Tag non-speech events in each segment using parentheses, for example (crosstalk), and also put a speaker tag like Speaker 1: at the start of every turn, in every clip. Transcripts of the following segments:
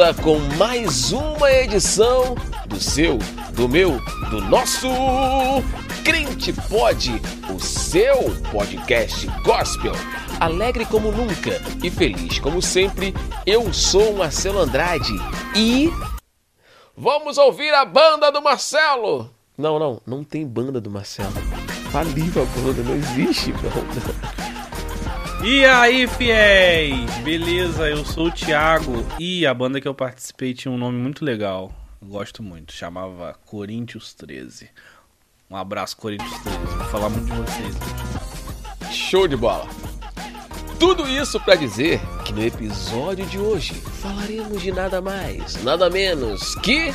Speaker 1: volta com mais uma edição do seu, do meu, do nosso Crente Pode, o seu podcast gospel. Alegre como nunca e feliz como sempre, eu sou Marcelo Andrade e vamos ouvir a banda do Marcelo. Não, não, não tem banda do Marcelo. Faliu a banda, não existe banda.
Speaker 2: E aí, fiéis? Beleza, eu sou o Thiago e a banda que eu participei tinha um nome muito legal. Gosto muito, chamava Corinthians 13. Um abraço, Corinthians 13. Vou falar muito de vocês.
Speaker 1: Show de bola! Tudo isso para dizer que no episódio de hoje falaremos de nada mais, nada menos que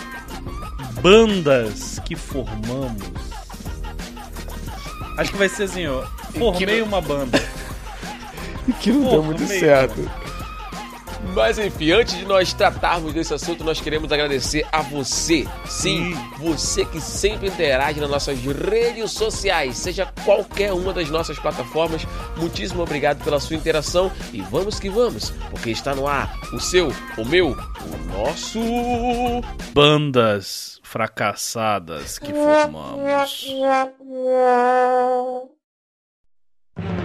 Speaker 2: bandas que formamos. Acho que vai ser assim, ó. Formei uma banda. (laughs)
Speaker 1: que não deu muito certo. Mas enfim, antes de nós tratarmos desse assunto, nós queremos agradecer a você. Sim, você que sempre interage nas nossas redes sociais, seja qualquer uma das nossas plataformas. Muitíssimo obrigado pela sua interação e vamos que vamos, porque está no ar o seu, o meu, o nosso.
Speaker 2: Bandas fracassadas que formamos. (laughs)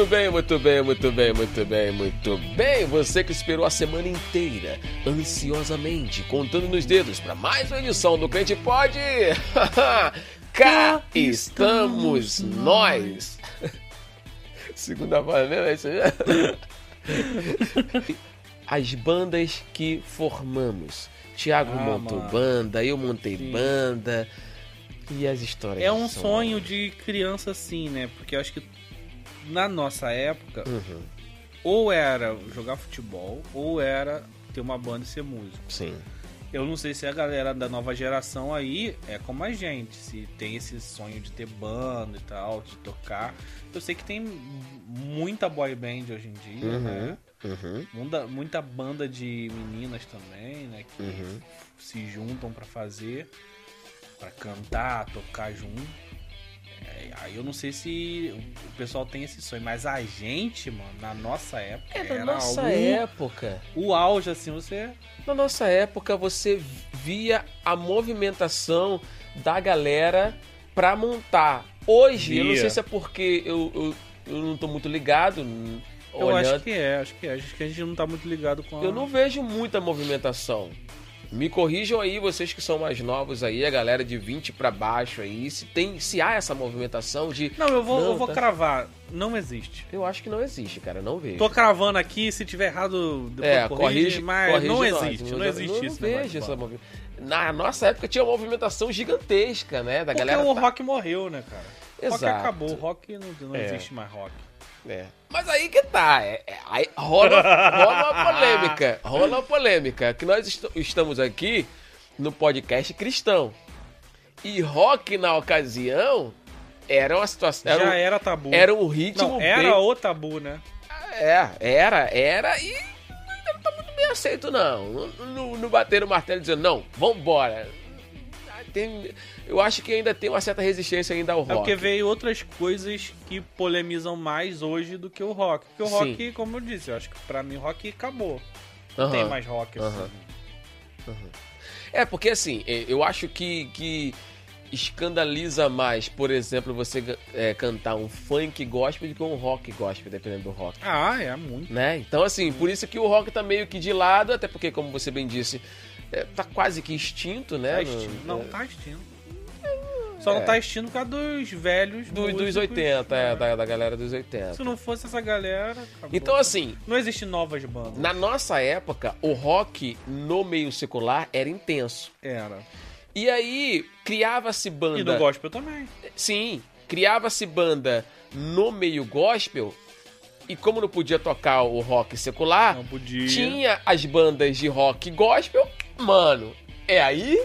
Speaker 1: Muito bem, muito bem, muito bem, muito bem, muito bem. Você que esperou a semana inteira, ansiosamente, contando nos dedos para mais uma edição do Crente Pode. (laughs) Cá estamos nós. (laughs) Segunda voz mesmo, é isso aí? (laughs) As bandas que formamos. Tiago
Speaker 2: Ah,
Speaker 1: montou
Speaker 2: mano.
Speaker 1: banda, eu montei
Speaker 2: Sim.
Speaker 1: banda. E as histórias
Speaker 2: É um
Speaker 1: são-
Speaker 2: sonho de criança assim, né? Porque eu acho que na nossa época,
Speaker 1: Uhum,
Speaker 2: ou era jogar futebol, ou era ter uma banda e ser músico.
Speaker 1: sim.
Speaker 2: Eu não sei se a galera da nova geração aí é como a gente, se tem esse sonho de ter banda e tal, de tocar. Eu sei que tem muita boy band hoje em dia,
Speaker 1: Uhum,
Speaker 2: né?
Speaker 1: uhum,
Speaker 2: Muita, muita banda de meninas também, né? Que
Speaker 1: uhum.
Speaker 2: se juntam pra fazer, pra cantar, tocar junto. É, aí eu não sei se o pessoal tem esse sonho, mas a gente, mano, na nossa época,
Speaker 1: É da
Speaker 2: era
Speaker 1: nossa
Speaker 2: algo-
Speaker 1: época.
Speaker 2: o auge, assim, você.
Speaker 1: Na nossa época, você via a movimentação da galera pra montar. Hoje, eu não
Speaker 2: Via.
Speaker 1: sei se é porque eu, eu, eu não tô muito ligado.
Speaker 2: Eu
Speaker 1: olhando,
Speaker 2: acho que é, acho que é. Acho que a gente não tá muito ligado com a.
Speaker 1: eu não vejo muita movimentação. Me corrijam aí, vocês que são mais novos aí, a galera de 20 pra baixo aí, se tem, se há essa movimentação de.
Speaker 2: Não, eu vou,
Speaker 1: Não,
Speaker 2: eu vou
Speaker 1: tá.
Speaker 2: cravar. Não existe.
Speaker 1: Eu acho que não existe, cara, não vejo.
Speaker 2: Tô cravando aqui, se tiver errado, depois
Speaker 1: É,
Speaker 2: corrige,
Speaker 1: corrige,
Speaker 2: mas
Speaker 1: corrige
Speaker 2: não
Speaker 1: nós.
Speaker 2: existe, não, existe
Speaker 1: não
Speaker 2: isso. negócio
Speaker 1: vejo essa movimentação. Na nossa época tinha uma movimentação gigantesca, né? Da
Speaker 2: Porque
Speaker 1: galera.
Speaker 2: o
Speaker 1: tá-
Speaker 2: rock morreu, né, cara? O rock
Speaker 1: Exato.
Speaker 2: acabou, o rock não, não
Speaker 1: É.
Speaker 2: existe mais rock.
Speaker 1: É. Mas aí que tá, é, é, aí rola, rola uma polêmica, (laughs) rola uma polêmica, que nós est- estamos aqui no podcast cristão. E rock na ocasião era uma situação, era,
Speaker 2: Já
Speaker 1: um,
Speaker 2: era tabu.
Speaker 1: era um ritmo
Speaker 2: Não, era
Speaker 1: bem-
Speaker 2: o tabu, né?
Speaker 1: É, era, era e não tá muito bem aceito não. Não, não bateram o martelo dizendo, não, vambora. Tem, eu acho que ainda tem uma certa resistência ainda ao
Speaker 2: É
Speaker 1: rock.
Speaker 2: porque veio outras coisas que polemizam mais hoje do que o rock. Porque o
Speaker 1: Sim.
Speaker 2: rock, como eu disse, eu acho que pra mim o rock acabou. Não
Speaker 1: Aham.
Speaker 2: tem mais rock assim.
Speaker 1: Aham. É, porque assim, é, eu acho que, que escandaliza mais, por exemplo, você é, cantar um funk gospel do que um rock gospel, dependendo do rock.
Speaker 2: Ah, é muito.
Speaker 1: Né? Então, assim, por isso que o rock tá meio que de lado, até porque, como você bem disse, é, tá quase que extinto, né?
Speaker 2: Tá extinto. Não,
Speaker 1: é,
Speaker 2: tá extinto. Só não
Speaker 1: É.
Speaker 2: tá existindo por causa dos velhos.
Speaker 1: Do- dos
Speaker 2: músicos,
Speaker 1: 80, é,
Speaker 2: né?
Speaker 1: da, da galera dos 80.
Speaker 2: Se não fosse essa galera. acabou.
Speaker 1: Então, assim,
Speaker 2: Não existe novas bandas.
Speaker 1: na nossa época, o rock no meio secular era intenso.
Speaker 2: Era.
Speaker 1: E aí, criava-se
Speaker 2: E no
Speaker 1: banda.
Speaker 2: gospel também.
Speaker 1: Sim, criava-se banda no meio gospel. E como não podia tocar o rock secular,
Speaker 2: Não podia.
Speaker 1: tinha as bandas de rock gospel. Mano, é aí,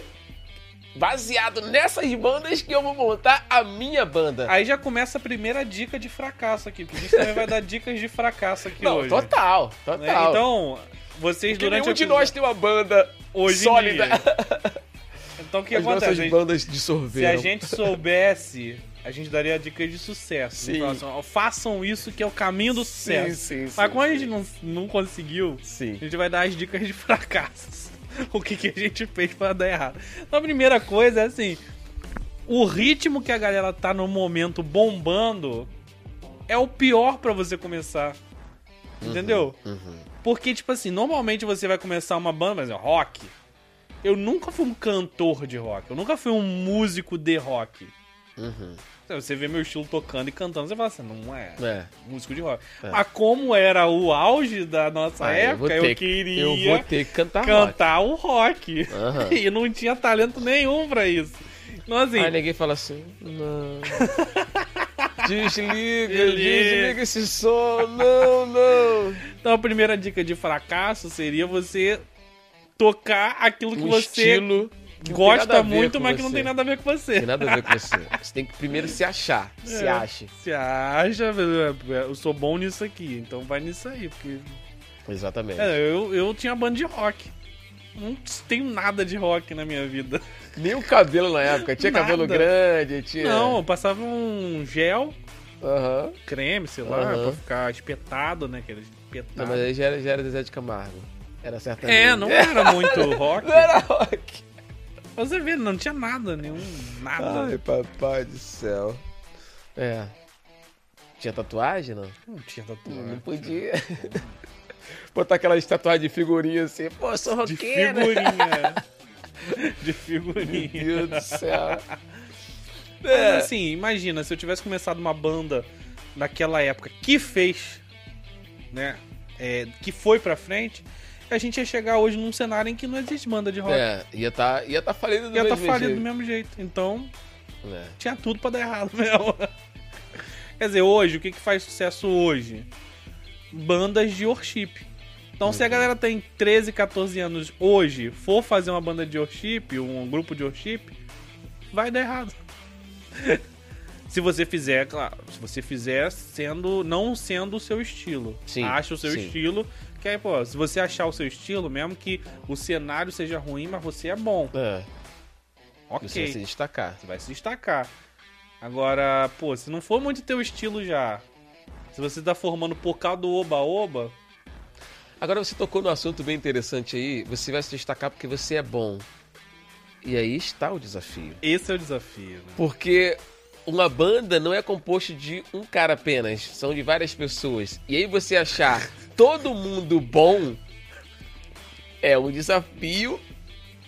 Speaker 1: baseado nessas bandas, que eu vou montar a minha banda.
Speaker 2: Aí já começa a primeira dica de fracasso aqui, porque a gente também vai dar dicas de fracasso aqui
Speaker 1: Não,
Speaker 2: hoje.
Speaker 1: total,
Speaker 2: né?
Speaker 1: total.
Speaker 2: Então, vocês
Speaker 1: Porque
Speaker 2: durante
Speaker 1: nenhum
Speaker 2: o
Speaker 1: de nós tem uma banda
Speaker 2: Hoje
Speaker 1: sólida. (laughs)
Speaker 2: Então o que
Speaker 1: As
Speaker 2: acontece?
Speaker 1: nossas
Speaker 2: A gente-
Speaker 1: bandas
Speaker 2: Se
Speaker 1: dissolveram.
Speaker 2: a gente soubesse, a gente daria dicas de sucesso.
Speaker 1: Sim.
Speaker 2: Então, assim, façam isso que é o caminho do sucesso.
Speaker 1: sim, sim,
Speaker 2: Mas como a
Speaker 1: sim.
Speaker 2: gente não, não conseguiu,
Speaker 1: Sim.
Speaker 2: a gente vai dar as dicas de fracassos. (laughs) o que, que a gente fez pra dar errado. Então a primeira coisa é assim: o ritmo que a galera tá no momento bombando é o pior pra você começar. Entendeu?
Speaker 1: Uhum.
Speaker 2: Porque, tipo assim, normalmente você vai começar uma banda, mas é rock. Eu nunca fui um cantor de rock. Eu nunca fui um músico de rock.
Speaker 1: Uhum.
Speaker 2: Você vê meu estilo tocando e cantando, você fala assim, não é
Speaker 1: É.
Speaker 2: músico de rock.
Speaker 1: É.
Speaker 2: Mas como era o auge da nossa
Speaker 1: Ah, eu
Speaker 2: época, eu,
Speaker 1: que-
Speaker 2: queria
Speaker 1: Eu vou ter que cantar rock.
Speaker 2: cantar o rock.
Speaker 1: Aham. (laughs)
Speaker 2: E não tinha talento nenhum pra isso. Então, assim,
Speaker 1: Aí ninguém fala assim, não. (laughs) desliga,
Speaker 2: Desliga.
Speaker 1: desliga esse som, não, não.
Speaker 2: então a primeira dica de fracasso seria você tocar aquilo que
Speaker 1: Um
Speaker 2: você
Speaker 1: estilo que
Speaker 2: gosta muito, mas que não tem nada a ver com você.
Speaker 1: Tem nada a ver com você. Você tem que primeiro se achar, se
Speaker 2: É.
Speaker 1: ache.
Speaker 2: Você acha, eu sou bom nisso aqui, então vai nisso aí, porque
Speaker 1: Exatamente.
Speaker 2: É, eu, eu tinha banda de rock. Não tenho nada de rock na minha vida.
Speaker 1: Nem o cabelo na época, tinha cabelo
Speaker 2: Nada.
Speaker 1: grande, tinha...
Speaker 2: Não, eu passava um gel,
Speaker 1: Aham.
Speaker 2: creme, sei lá,
Speaker 1: Aham.
Speaker 2: pra ficar espetado, né? Aquele espetado.
Speaker 1: Não, mas aí já era, já era Zezé de Camargo. Era certamente.
Speaker 2: É, não era muito (laughs) rock.
Speaker 1: Não era rock.
Speaker 2: Você vê, não tinha nada, nenhum. Nada.
Speaker 1: Ai, papai do céu. É. Tinha tatuagem, não?
Speaker 2: Não tinha tatuagem.
Speaker 1: Não podia. (laughs) Botar aquela tatuagem de figurinha assim. Pô, eu sou
Speaker 2: De
Speaker 1: roqueira.
Speaker 2: figurinha. (laughs) de
Speaker 1: Meu
Speaker 2: figurinha.
Speaker 1: Deus do céu.
Speaker 2: Mas
Speaker 1: É.
Speaker 2: assim, imagina, se eu tivesse começado uma banda naquela época que fez, né? é, que foi pra frente, a gente ia chegar hoje num cenário em que não existe banda de rock.
Speaker 1: É, ia tá, ia tá falido do
Speaker 2: ia estar
Speaker 1: mesmo
Speaker 2: falido do
Speaker 1: jeito.
Speaker 2: mesmo jeito. Então,
Speaker 1: É.
Speaker 2: tinha tudo pra dar errado (laughs) mesmo. Quer dizer, hoje, o que, que faz sucesso hoje? Bandas de worship. Então, se a galera tem 13, 14 anos hoje, for fazer uma banda de worship, um grupo de worship, vai dar errado. (laughs) se você fizer, claro, se você fizer sendo não sendo o seu estilo.
Speaker 1: Sim,
Speaker 2: Acha o seu
Speaker 1: sim.
Speaker 2: estilo, que aí, pô, se você achar o seu estilo, mesmo que o cenário seja ruim, mas você é bom.
Speaker 1: É.
Speaker 2: Ok.
Speaker 1: Você vai se destacar.
Speaker 2: Você vai se destacar. Agora, pô, se não for muito teu estilo já, se você tá formando por causa do oba-oba,
Speaker 1: Agora você tocou num assunto bem interessante aí. Você vai se destacar porque você é bom. E aí está o desafio.
Speaker 2: esse é o desafio, né?
Speaker 1: Porque uma banda não é composto de um cara apenas, são de várias pessoas. E aí você achar (laughs) todo mundo bom é um desafio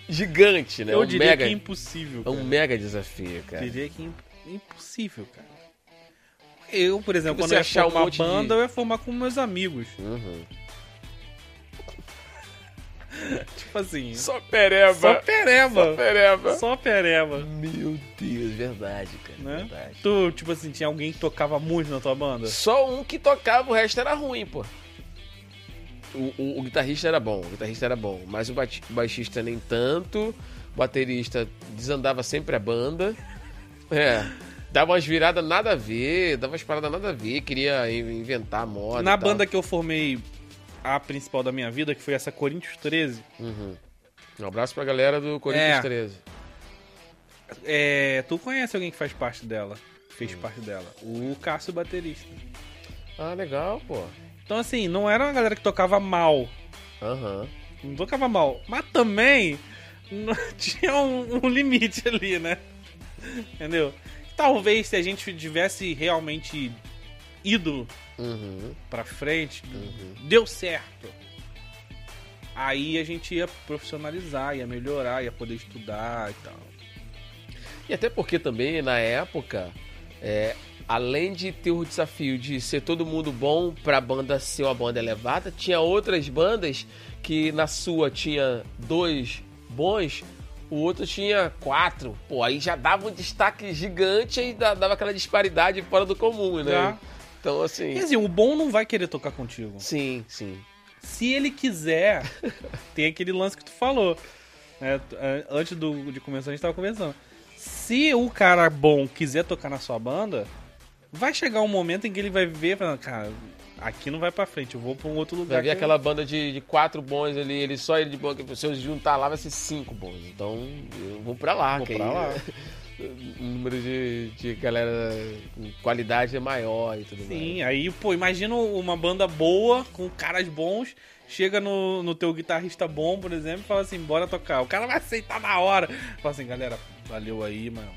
Speaker 1: gigante, né?
Speaker 2: Eu
Speaker 1: um
Speaker 2: diria
Speaker 1: mega,
Speaker 2: que é impossível,
Speaker 1: é
Speaker 2: cara.
Speaker 1: um mega desafio,
Speaker 2: Eu
Speaker 1: cara.
Speaker 2: diria que é imp- impossível, cara. Eu, por exemplo, quando eu ia
Speaker 1: achar um
Speaker 2: formar banda,
Speaker 1: de-
Speaker 2: eu ia formar com meus amigos.
Speaker 1: Uhum. (laughs)
Speaker 2: Tipo assim,
Speaker 1: Só pereba.
Speaker 2: só pereba.
Speaker 1: Só pereba.
Speaker 2: Só pereba.
Speaker 1: Meu Deus, verdade, cara.
Speaker 2: Né?
Speaker 1: Verdade.
Speaker 2: Tu, tipo assim, tinha alguém que tocava muito na tua banda?
Speaker 1: Só um que tocava, o resto era ruim, pô. O, o- o guitarrista era bom, o guitarrista era bom, mas o baixista nem tanto, o baterista desandava sempre a banda. É. Dava umas viradas nada a ver, dava umas paradas nada a ver, queria in- inventar moda.
Speaker 2: Na banda que eu formei a principal da minha vida, que foi essa Corinthians 13,
Speaker 1: Uhum. Um abraço pra galera do Corinthians
Speaker 2: É.
Speaker 1: 13.
Speaker 2: é, tu conhece alguém que faz parte dela? Fez parte dela? O Cássio baterista.
Speaker 1: Ah, legal, pô.
Speaker 2: Então, assim, não era uma galera que tocava mal.
Speaker 1: Aham.
Speaker 2: Não tocava mal. Mas também não- (laughs) tinha um, um limite ali, né? Entendeu? Talvez se a gente tivesse realmente ido
Speaker 1: Uhum.
Speaker 2: pra frente,
Speaker 1: Uhum.
Speaker 2: deu certo. Aí a gente ia profissionalizar, ia melhorar, ia poder estudar e tal.
Speaker 1: E até porque também, na época, é, além de ter o desafio de ser todo mundo bom pra banda ser uma banda elevada, tinha outras bandas que na sua tinha dois bons, o outro tinha quatro. Pô, aí já dava um destaque gigante e dava aquela disparidade fora do comum, né?
Speaker 2: Já.
Speaker 1: Então, assim.
Speaker 2: Quer dizer, o bom não vai querer tocar contigo.
Speaker 1: Sim, sim.
Speaker 2: Se ele quiser, (laughs) tem aquele lance que tu falou. né? Antes do, de começar, a gente tava conversando. Se o cara bom quiser tocar na sua banda, vai chegar um momento em que ele vai ver, falando, cara, aqui não vai pra frente, eu vou pra um outro lugar.
Speaker 1: Vai
Speaker 2: que-
Speaker 1: aquela banda de, de quatro bons ali, ele só ele de bom, se eu juntar lá vai ser cinco bons. Então eu vou pra lá,
Speaker 2: Vou pra
Speaker 1: aí
Speaker 2: lá. (laughs)
Speaker 1: o número de, de galera com qualidade é maior e tudo
Speaker 2: Sim,
Speaker 1: mais.
Speaker 2: aí, pô, imagina uma banda boa, com caras bons, chega no, no teu guitarrista bom, por exemplo, e fala assim, bora tocar. O cara vai aceitar na hora. Fala assim, galera, valeu aí, mano.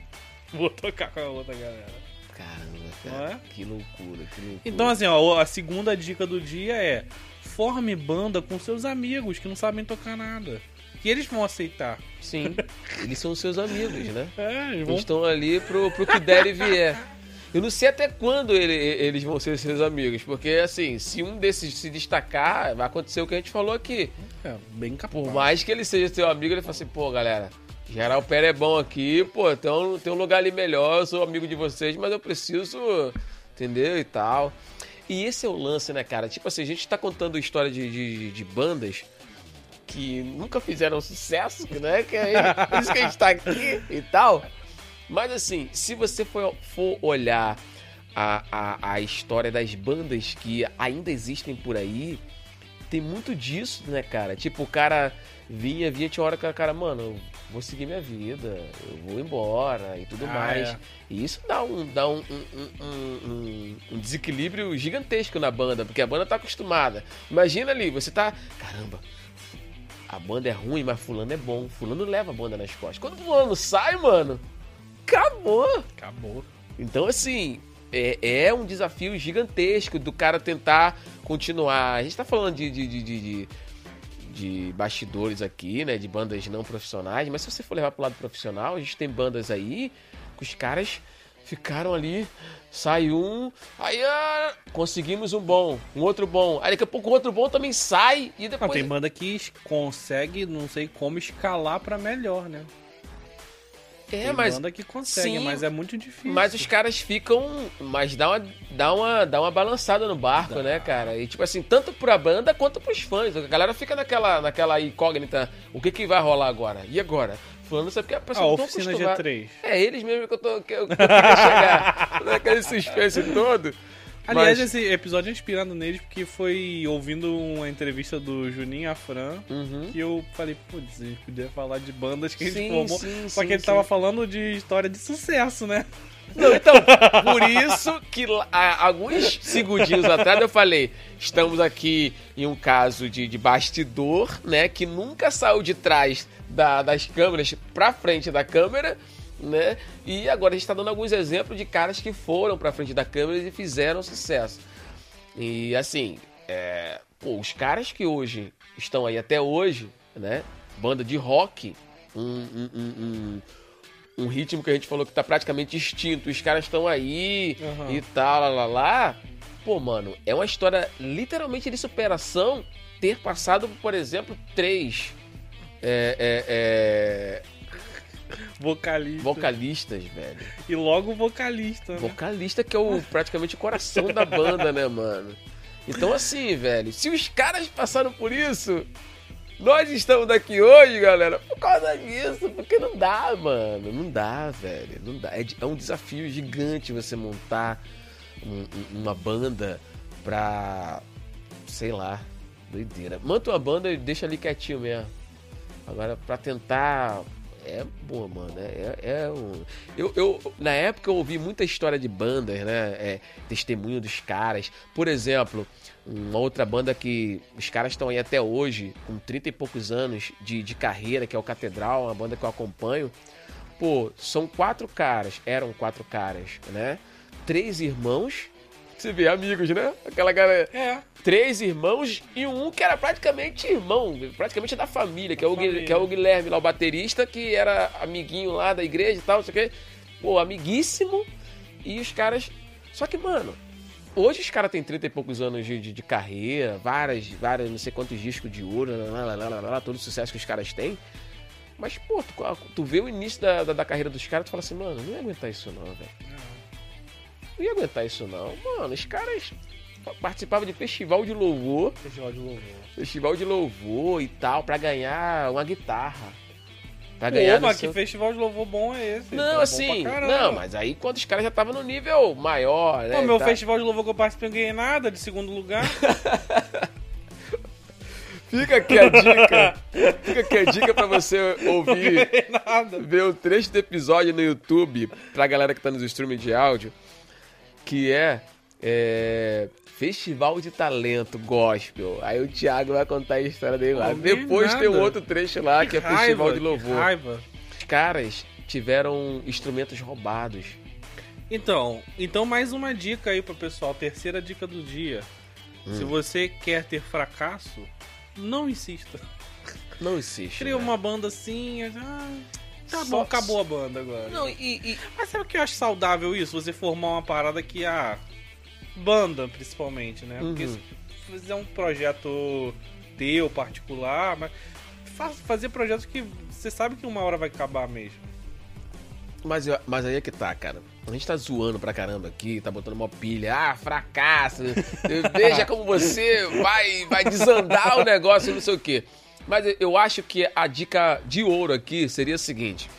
Speaker 2: Vou tocar com a outra galera.
Speaker 1: Caramba, cara,
Speaker 2: é?
Speaker 1: que loucura, que loucura.
Speaker 2: Então, assim, ó, a segunda dica do dia é forme banda com seus amigos que não sabem tocar nada. Que eles vão aceitar.
Speaker 1: Sim, eles são seus amigos, né? (laughs)
Speaker 2: É, Eles vão...
Speaker 1: estão ali pro, pro que der e vier. Eu não sei até quando ele- eles vão ser seus amigos, porque assim, se um desses se destacar, vai acontecer o que a gente falou aqui.
Speaker 2: É, bem capaz.
Speaker 1: Por mais que ele seja seu amigo, ele fala assim, pô, galera, geral pé é bom aqui, pô, um, tem um lugar ali melhor, eu sou amigo de vocês, mas eu preciso, entendeu? E tal. E esse é o lance, né, cara? Tipo assim, a gente tá contando história de, de, de bandas que nunca fizeram sucesso, né? Que é por isso que a gente tá aqui e tal. Mas assim, se você for, for olhar a, a, a história das bandas que ainda existem por aí, tem muito disso, né, cara? Tipo, o cara vinha, vinha, tinha hora que o cara, mano, vou seguir minha vida, eu vou embora e tudo
Speaker 2: Ah,
Speaker 1: mais.
Speaker 2: é.
Speaker 1: E isso dá, um, dá um, um, um- desequilíbrio gigantesco na banda, porque a banda tá acostumada. Imagina ali, você tá. Caramba, a banda é ruim, mas fulano é bom. Fulano leva a banda nas costas. Quando o fulano sai, mano, acabou.
Speaker 2: Acabou.
Speaker 1: Então, assim, é, é um desafio gigantesco do cara tentar continuar. A gente tá falando de, de, de, de, de- bastidores aqui, né? De bandas não profissionais, mas se você for levar pro lado profissional, a gente tem bandas aí que os caras ficaram ali. Sai um, aí ah, conseguimos um bom, um outro bom. Aí daqui a pouco outro bom também sai e
Speaker 2: Não,
Speaker 1: depois.
Speaker 2: tem banda que consegue, não sei como, escalar pra melhor, né?
Speaker 1: É,
Speaker 2: tem
Speaker 1: mas
Speaker 2: banda que consegue,
Speaker 1: sim,
Speaker 2: mas é muito difícil.
Speaker 1: Mas os caras ficam. Mas dá uma, dá uma, dá uma balançada no barco,
Speaker 2: Dá.
Speaker 1: né, cara? E tipo assim, tanto pra banda quanto pros fãs. A galera fica naquela, naquela incógnita. O que, que vai rolar agora? E agora? Fulano sabe que a
Speaker 2: A
Speaker 1: pessoa não tá
Speaker 2: oficina
Speaker 1: acostumada.
Speaker 2: G3.
Speaker 1: É eles mesmo que eu, tô, que eu, que eu chegar. (laughs) Naquele suspense todo.
Speaker 2: Aliás,
Speaker 1: Mas-
Speaker 2: esse episódio é inspirado neles porque foi ouvindo uma entrevista do Juninho Afran
Speaker 1: Uhum.
Speaker 2: que eu falei, putz, a gente podia falar de bandas que a gente
Speaker 1: Sim,
Speaker 2: formou.
Speaker 1: sim,
Speaker 2: só
Speaker 1: sim,
Speaker 2: que ele
Speaker 1: sim.
Speaker 2: tava falando de história de sucesso, né?
Speaker 1: Não, então, por isso que há alguns segundinhos atrás eu falei, estamos aqui em um caso de, de bastidor, né, que nunca saiu de trás da- das câmeras pra frente da câmera, né, e agora a gente tá dando alguns exemplos de caras que foram pra frente da câmera e fizeram sucesso. E assim, é, pô, os caras que hoje estão aí até hoje, né, banda de rock, um- um- um- um ritmo que a gente falou que tá praticamente extinto, os caras estão aí
Speaker 2: Aham.
Speaker 1: e tal, lá, lá, lá. Pô, mano, é uma história literalmente de superação ter passado, por exemplo, três é, é, é,
Speaker 2: Vocalista.
Speaker 1: vocalistas, velho.
Speaker 2: E logo vocalista, né?
Speaker 1: Vocalista que é o, praticamente o coração da banda, né, mano? Então, assim, velho, se os caras passaram por isso, nós estamos aqui hoje, galera, por causa disso, porque não dá, mano. Não dá, velho. Não dá. É, é um desafio gigante você montar um- um- uma banda pra. sei lá, doideira. Monta uma banda e deixa ali quietinho mesmo. Agora, pra tentar. É boa, mano. É, é um... eu, eu, na época eu ouvi muita história de bandas, né? É, testemunho dos caras. Por exemplo, uma outra banda que os caras estão aí até hoje, com 30 e poucos anos de, de carreira, que é o Catedral, uma banda que eu acompanho. Pô, são quatro caras, eram quatro caras, né? Três irmãos, Você vê, amigos, né? Aquela galera.
Speaker 2: É.
Speaker 1: Três irmãos e um que era praticamente irmão, praticamente da família, que é, o,
Speaker 2: família.
Speaker 1: que é o Guilherme lá, o baterista, que era amiguinho lá da igreja e tal, não sei o quê. Pô, amiguíssimo. E os caras. Só que, mano, hoje os caras têm 30 e poucos anos de, de, de carreira, várias, várias, não sei quantos discos de ouro, lá, lá, lá, todo o sucesso que os caras têm. Mas, pô, tu, tu vê o início da, da, da carreira dos caras, tu fala assim, mano, não ia aguentar isso não, velho. Não ia aguentar isso não. Mano, os caras participavam de festival de louvor,
Speaker 2: Festival de louvor.
Speaker 1: festival de louvor e tal, pra ganhar uma guitarra. Pra
Speaker 2: Pô,
Speaker 1: ganhar
Speaker 2: mas
Speaker 1: seu-
Speaker 2: que festival de louvor bom é esse?
Speaker 1: Não,
Speaker 2: Tá
Speaker 1: assim, não, mas aí quando os caras já estavam no nível maior, né?
Speaker 2: Pô, meu
Speaker 1: tá-
Speaker 2: festival de louvor que eu participei, não ganhei nada de segundo lugar. (laughs)
Speaker 1: Fica aqui a dica. Fica aqui a dica pra você (laughs) ouvir,
Speaker 2: ganhei nada.
Speaker 1: ver o trecho do episódio no YouTube, pra galera que tá nos streaming de áudio, que é, é, Festival de Talento Gospel. Aí o Thiago vai contar a história dele lá. Depois tem um outro trecho lá que, é
Speaker 2: raiva,
Speaker 1: Festival de
Speaker 2: que
Speaker 1: Louvor.
Speaker 2: raiva.
Speaker 1: Os caras tiveram instrumentos roubados.
Speaker 2: Então, então mais uma dica aí pro pessoal, terceira dica do dia.
Speaker 1: Hum.
Speaker 2: Se você quer ter fracasso, não insista.
Speaker 1: Não existe.
Speaker 2: Cria
Speaker 1: né?
Speaker 2: uma banda assim, ah, tá
Speaker 1: Só-
Speaker 2: bom, acabou a banda agora.
Speaker 1: Não, e, e-
Speaker 2: Mas sabe o que eu acho saudável isso? Você formar uma parada que a banda, principalmente, né? Porque
Speaker 1: Uhum.
Speaker 2: se fizer um projeto teu, particular, mas fa- fazer projetos que você sabe que uma hora vai acabar mesmo.
Speaker 1: Mas, mas aí é que tá, cara. A gente tá zoando pra caramba aqui, tá botando uma pilha. Ah, fracasso. Veja como você vai, vai desandar o negócio, não sei o quê. Mas eu- acho que a dica de ouro aqui seria a seguinte: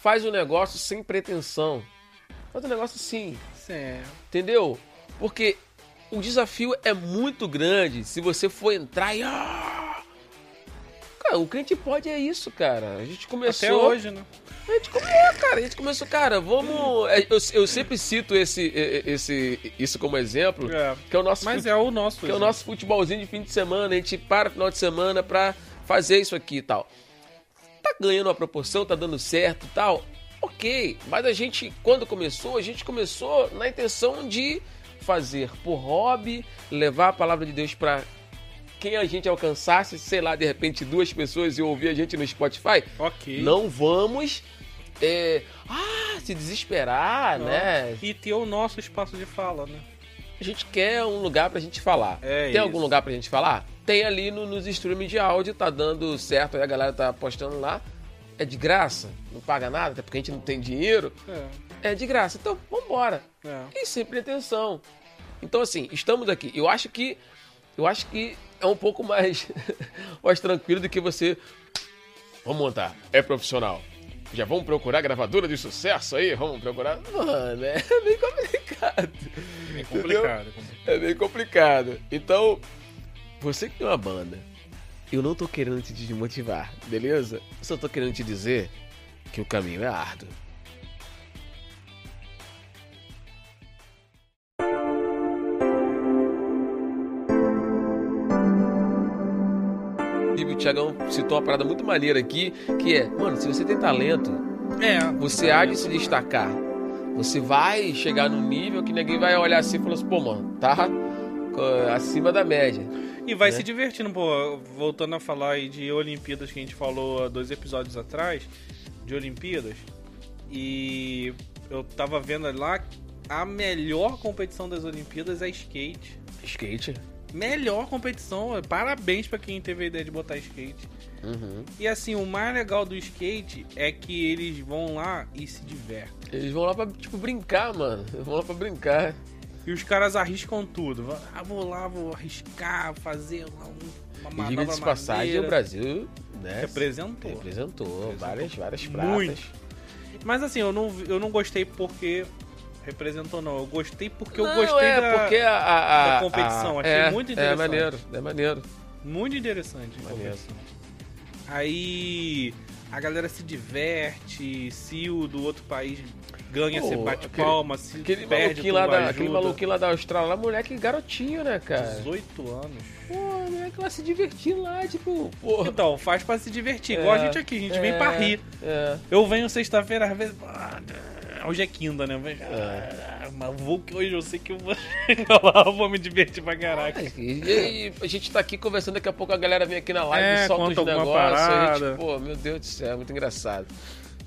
Speaker 1: faz o negócio sem pretensão. Faz o negócio sim,
Speaker 2: Sim.
Speaker 1: entendeu? Porque o desafio é muito grande se você for entrar e. Ah! Cara, o crente pode é isso, cara. A gente começou.
Speaker 2: Até hoje, né?
Speaker 1: A gente come- é, cara, a gente começou, cara, vamos. é, Eu, eu sempre cito esse, esse, isso como exemplo,
Speaker 2: É.
Speaker 1: que é o nosso
Speaker 2: Mas
Speaker 1: fute-
Speaker 2: é o nosso.
Speaker 1: que é o nosso futebolzinho de fim de semana, a gente para final de semana pra fazer isso aqui e tal. Tá ganhando uma proporção, tá dando certo e tal. Ok, mas a gente, quando começou, a gente começou na intenção de fazer por hobby, levar a palavra de Deus pra quem a gente alcançasse, sei lá, de repente duas pessoas e ouvir a gente no Spotify.
Speaker 2: Ok.
Speaker 1: Não vamos é, ah, se desesperar,
Speaker 2: Não.
Speaker 1: né?
Speaker 2: E ter o nosso espaço de fala, né?
Speaker 1: A gente quer um lugar pra gente falar.
Speaker 2: É
Speaker 1: Tem
Speaker 2: isso.
Speaker 1: algum lugar pra gente falar? Tem ali no- nos streams de áudio, tá dando certo, aí a galera tá postando lá. É de graça, não paga nada, até porque a gente não tem dinheiro.
Speaker 2: É.
Speaker 1: É de graça, então vambora.
Speaker 2: É.
Speaker 1: E sem pretensão. Então, assim, estamos aqui. Eu acho que. Eu acho que é um pouco mais, (laughs) mais tranquilo do que você. Vamos montar. É profissional. Já vamos procurar gravadora de sucesso aí? Vamos procurar. Mano, (laughs) é bem complicado.
Speaker 2: É
Speaker 1: Entendeu?
Speaker 2: complicado.
Speaker 1: É bem complicado. Então, você que tem uma banda, eu não tô querendo te desmotivar, beleza? Só tô querendo te dizer que o caminho é árduo. E o Thiagão citou uma parada muito maneira aqui, que é, mano, se você tem talento,
Speaker 2: É.
Speaker 1: você há de se destacar. Você vai chegar num nível que ninguém vai olhar assim e falar assim, pô, mano, tá acima da média.
Speaker 2: E vai
Speaker 1: né?
Speaker 2: se divertindo, pô. Voltando a falar aí de Olimpíadas que a gente falou há dois episódios atrás, de Olimpíadas. E eu tava vendo lá a melhor competição das Olimpíadas é skate.
Speaker 1: Skate.
Speaker 2: Melhor competição, parabéns pra quem teve a ideia de botar skate.
Speaker 1: Uhum.
Speaker 2: E assim, o mais legal do skate é que eles vão lá e se divertem.
Speaker 1: Eles vão lá pra, tipo, brincar, mano. Eles vão lá pra brincar.
Speaker 2: E os caras arriscam tudo. Ah, vou lá, vou arriscar, fazer um- uma manobra
Speaker 1: diga de passagem, o Brasil, né?
Speaker 2: Representou.
Speaker 1: Representou. Várias, várias
Speaker 2: Muito.
Speaker 1: pratas.
Speaker 2: Mas assim, eu não, eu não gostei porque representou, não. Eu gostei porque eu
Speaker 1: Não,
Speaker 2: gostei
Speaker 1: é,
Speaker 2: da...
Speaker 1: porque a, a-
Speaker 2: da competição,
Speaker 1: a-
Speaker 2: achei
Speaker 1: é,
Speaker 2: muito
Speaker 1: É
Speaker 2: interessante.
Speaker 1: maneiro, é maneiro.
Speaker 2: Muito interessante
Speaker 1: Maneiro.
Speaker 2: Aí a galera se diverte, se o do outro país ganha,
Speaker 1: Pô,
Speaker 2: você bate
Speaker 1: aquele-
Speaker 2: palma, se
Speaker 1: Aquele
Speaker 2: perde,
Speaker 1: maluquinho, lá da,
Speaker 2: ajuda.
Speaker 1: aquele maluquinho lá da Austrália, lá, moleque garotinho, né, cara?
Speaker 2: 18 anos.
Speaker 1: Pô, moleque lá se divertindo lá, tipo, porra.
Speaker 2: Então, faz pra se divertir.
Speaker 1: É,
Speaker 2: Igual a gente aqui, a gente vem
Speaker 1: é,
Speaker 2: pra rir.
Speaker 1: É.
Speaker 2: Eu venho sexta-feira, às vezes. Hoje é quinta, né? Mas, ah, mas vou que hoje eu sei que eu vou chegar (laughs) lá, eu vou me divertir pra caraca.
Speaker 1: E, e a gente tá aqui conversando, daqui a pouco a galera vem aqui na live
Speaker 2: É,
Speaker 1: e solta os negócios. A
Speaker 2: parada.
Speaker 1: gente, pô, meu Deus do céu, é muito engraçado.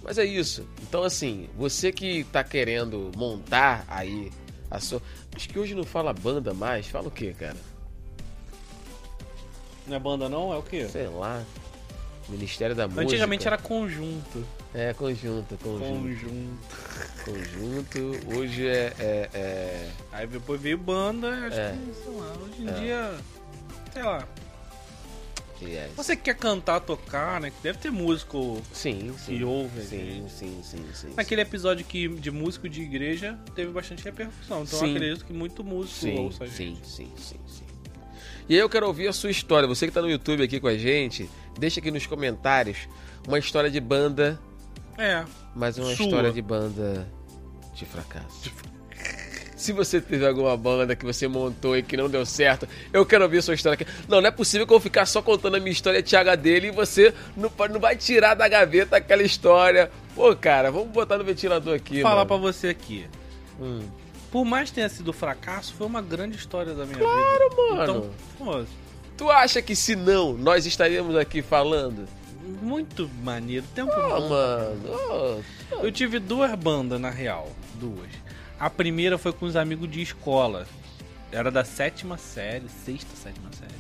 Speaker 1: Mas é isso. Então, assim, você que tá querendo montar aí a sua. Acho que hoje não fala banda mais. Fala o quê, cara?
Speaker 2: Não é banda não? É o quê?
Speaker 1: Sei lá. Ministério da Música.
Speaker 2: Antigamente era conjunto.
Speaker 1: É, conjunto, conjunto.
Speaker 2: Conjunto.
Speaker 1: Conjunto. Hoje é. é, é...
Speaker 2: Aí depois veio banda, acho
Speaker 1: É.
Speaker 2: que, sei lá, hoje em
Speaker 1: É.
Speaker 2: dia. Sei lá.
Speaker 1: yes.
Speaker 2: Você que quer cantar, tocar, né? que Deve ter músico
Speaker 1: Sim, sim.
Speaker 2: que ouve.
Speaker 1: Sim, sim, sim, sim.
Speaker 2: Naquele episódio que, de músico de igreja teve bastante repercussão. Então eu
Speaker 1: Sim.
Speaker 2: acredito que muito músico
Speaker 1: Sim,
Speaker 2: ouça a
Speaker 1: sim,
Speaker 2: gente.
Speaker 1: sim, sim, sim. E aí eu quero ouvir a sua história. Você que tá no YouTube aqui com a gente, deixa aqui nos comentários uma história de banda,
Speaker 2: É.
Speaker 1: mas uma
Speaker 2: Sua.
Speaker 1: história de banda de fracasso. Se você teve alguma banda que você montou e que não deu certo, eu quero ouvir a sua história aqui. Não, não é possível que eu vou ficar só contando a minha história Thiago dele e você não, não vai tirar da gaveta aquela história. Pô, cara, vamos botar no ventilador aqui.
Speaker 2: Vou falar pra
Speaker 1: mano.
Speaker 2: você aqui.
Speaker 1: Hum.
Speaker 2: Por mais que tenha sido fracasso, foi uma grande história da minha vida.
Speaker 1: Claro, mano.
Speaker 2: Então, pô,
Speaker 1: Tu acha que se não, nós estaríamos aqui falando?
Speaker 2: Muito maneiro. Tempo
Speaker 1: Ah,
Speaker 2: bom.
Speaker 1: mano. oh,
Speaker 2: Eu tive duas bandas, na real. Duas. A primeira foi com os amigos de escola. Era da sétima série, sexta, sétima série.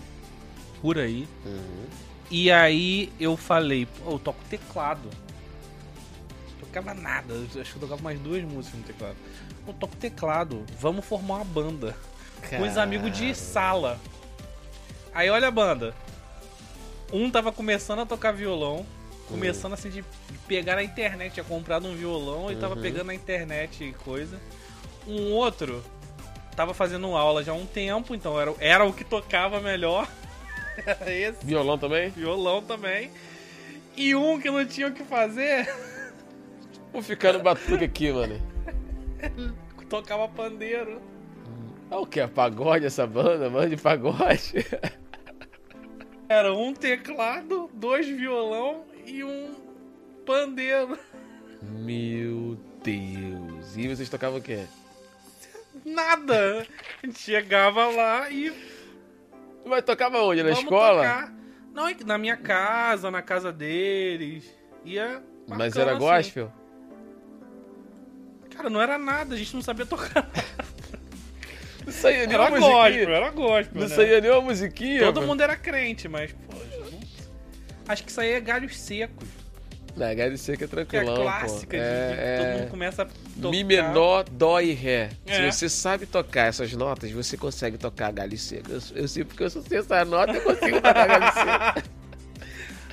Speaker 2: Por aí.
Speaker 1: uhum.
Speaker 2: E aí eu falei, eu toco teclado. Tocava nada, eu acho que eu tocava mais duas músicas no teclado. Eu toco teclado, vamos formar uma banda. Com os amigos de sala. Aí olha a banda. Um tava começando a tocar violão, começando assim de pegar na internet, tinha comprado um violão e tava
Speaker 1: Uhum.
Speaker 2: pegando na internet e coisa. Um outro tava fazendo aula já há um tempo, então era, era o que tocava melhor. (laughs) Era esse,
Speaker 1: Violão também?
Speaker 2: violão também. E um que não tinha o que fazer,
Speaker 1: Vou ficar no batuque aqui, mano. (laughs)
Speaker 2: tocava pandeiro.
Speaker 1: É o que? É pagode essa banda? Banda de pagode? (laughs)
Speaker 2: Era um teclado, dois violão e um pandeiro.
Speaker 1: Meu Deus. E vocês tocavam o quê?
Speaker 2: Nada. A gente chegava lá e
Speaker 1: Mas tocava onde? Na
Speaker 2: vamos
Speaker 1: escola?
Speaker 2: tocar. Não, na minha casa, na casa deles. Ia
Speaker 1: Mas era
Speaker 2: assim.
Speaker 1: gospel?
Speaker 2: Cara, não era nada, a gente não sabia tocar.
Speaker 1: Não saía
Speaker 2: Era
Speaker 1: nenhuma
Speaker 2: gospel,
Speaker 1: musiquinha.
Speaker 2: era gospel.
Speaker 1: Não
Speaker 2: né?
Speaker 1: saía nenhuma musiquinha.
Speaker 2: Todo
Speaker 1: mano.
Speaker 2: mundo era crente, mas, pô, acho que isso aí é galhos secos.
Speaker 1: Não, HDC que é
Speaker 2: Que é
Speaker 1: tranquilão,
Speaker 2: clássica,
Speaker 1: pô.
Speaker 2: de,
Speaker 1: É,
Speaker 2: de-
Speaker 1: é...
Speaker 2: todo mundo começa a tocar.
Speaker 1: Mi menor, dó e ré.
Speaker 2: É.
Speaker 1: Se você sabe tocar essas notas, você consegue tocar galho seco. Eu, eu sei porque eu sei essa nota eu consigo tocar galho (laughs) seco.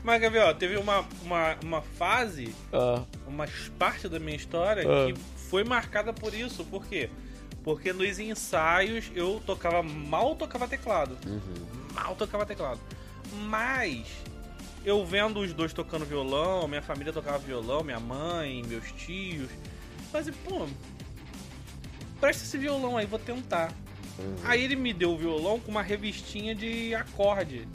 Speaker 2: Mas, Gabriel, teve uma, uma, uma fase,
Speaker 1: Ah,
Speaker 2: uma parte da minha história
Speaker 1: Ah.
Speaker 2: que foi marcada por isso. Por quê? Porque nos ensaios eu tocava mal tocava teclado.
Speaker 1: uhum.
Speaker 2: Mal tocava teclado. Mas eu vendo os dois tocando violão, minha família tocava violão, minha mãe, meus tios. Mas, pô, presta esse violão aí, vou tentar.
Speaker 1: Uhum.
Speaker 2: Aí ele me deu o violão com uma revistinha de acorde.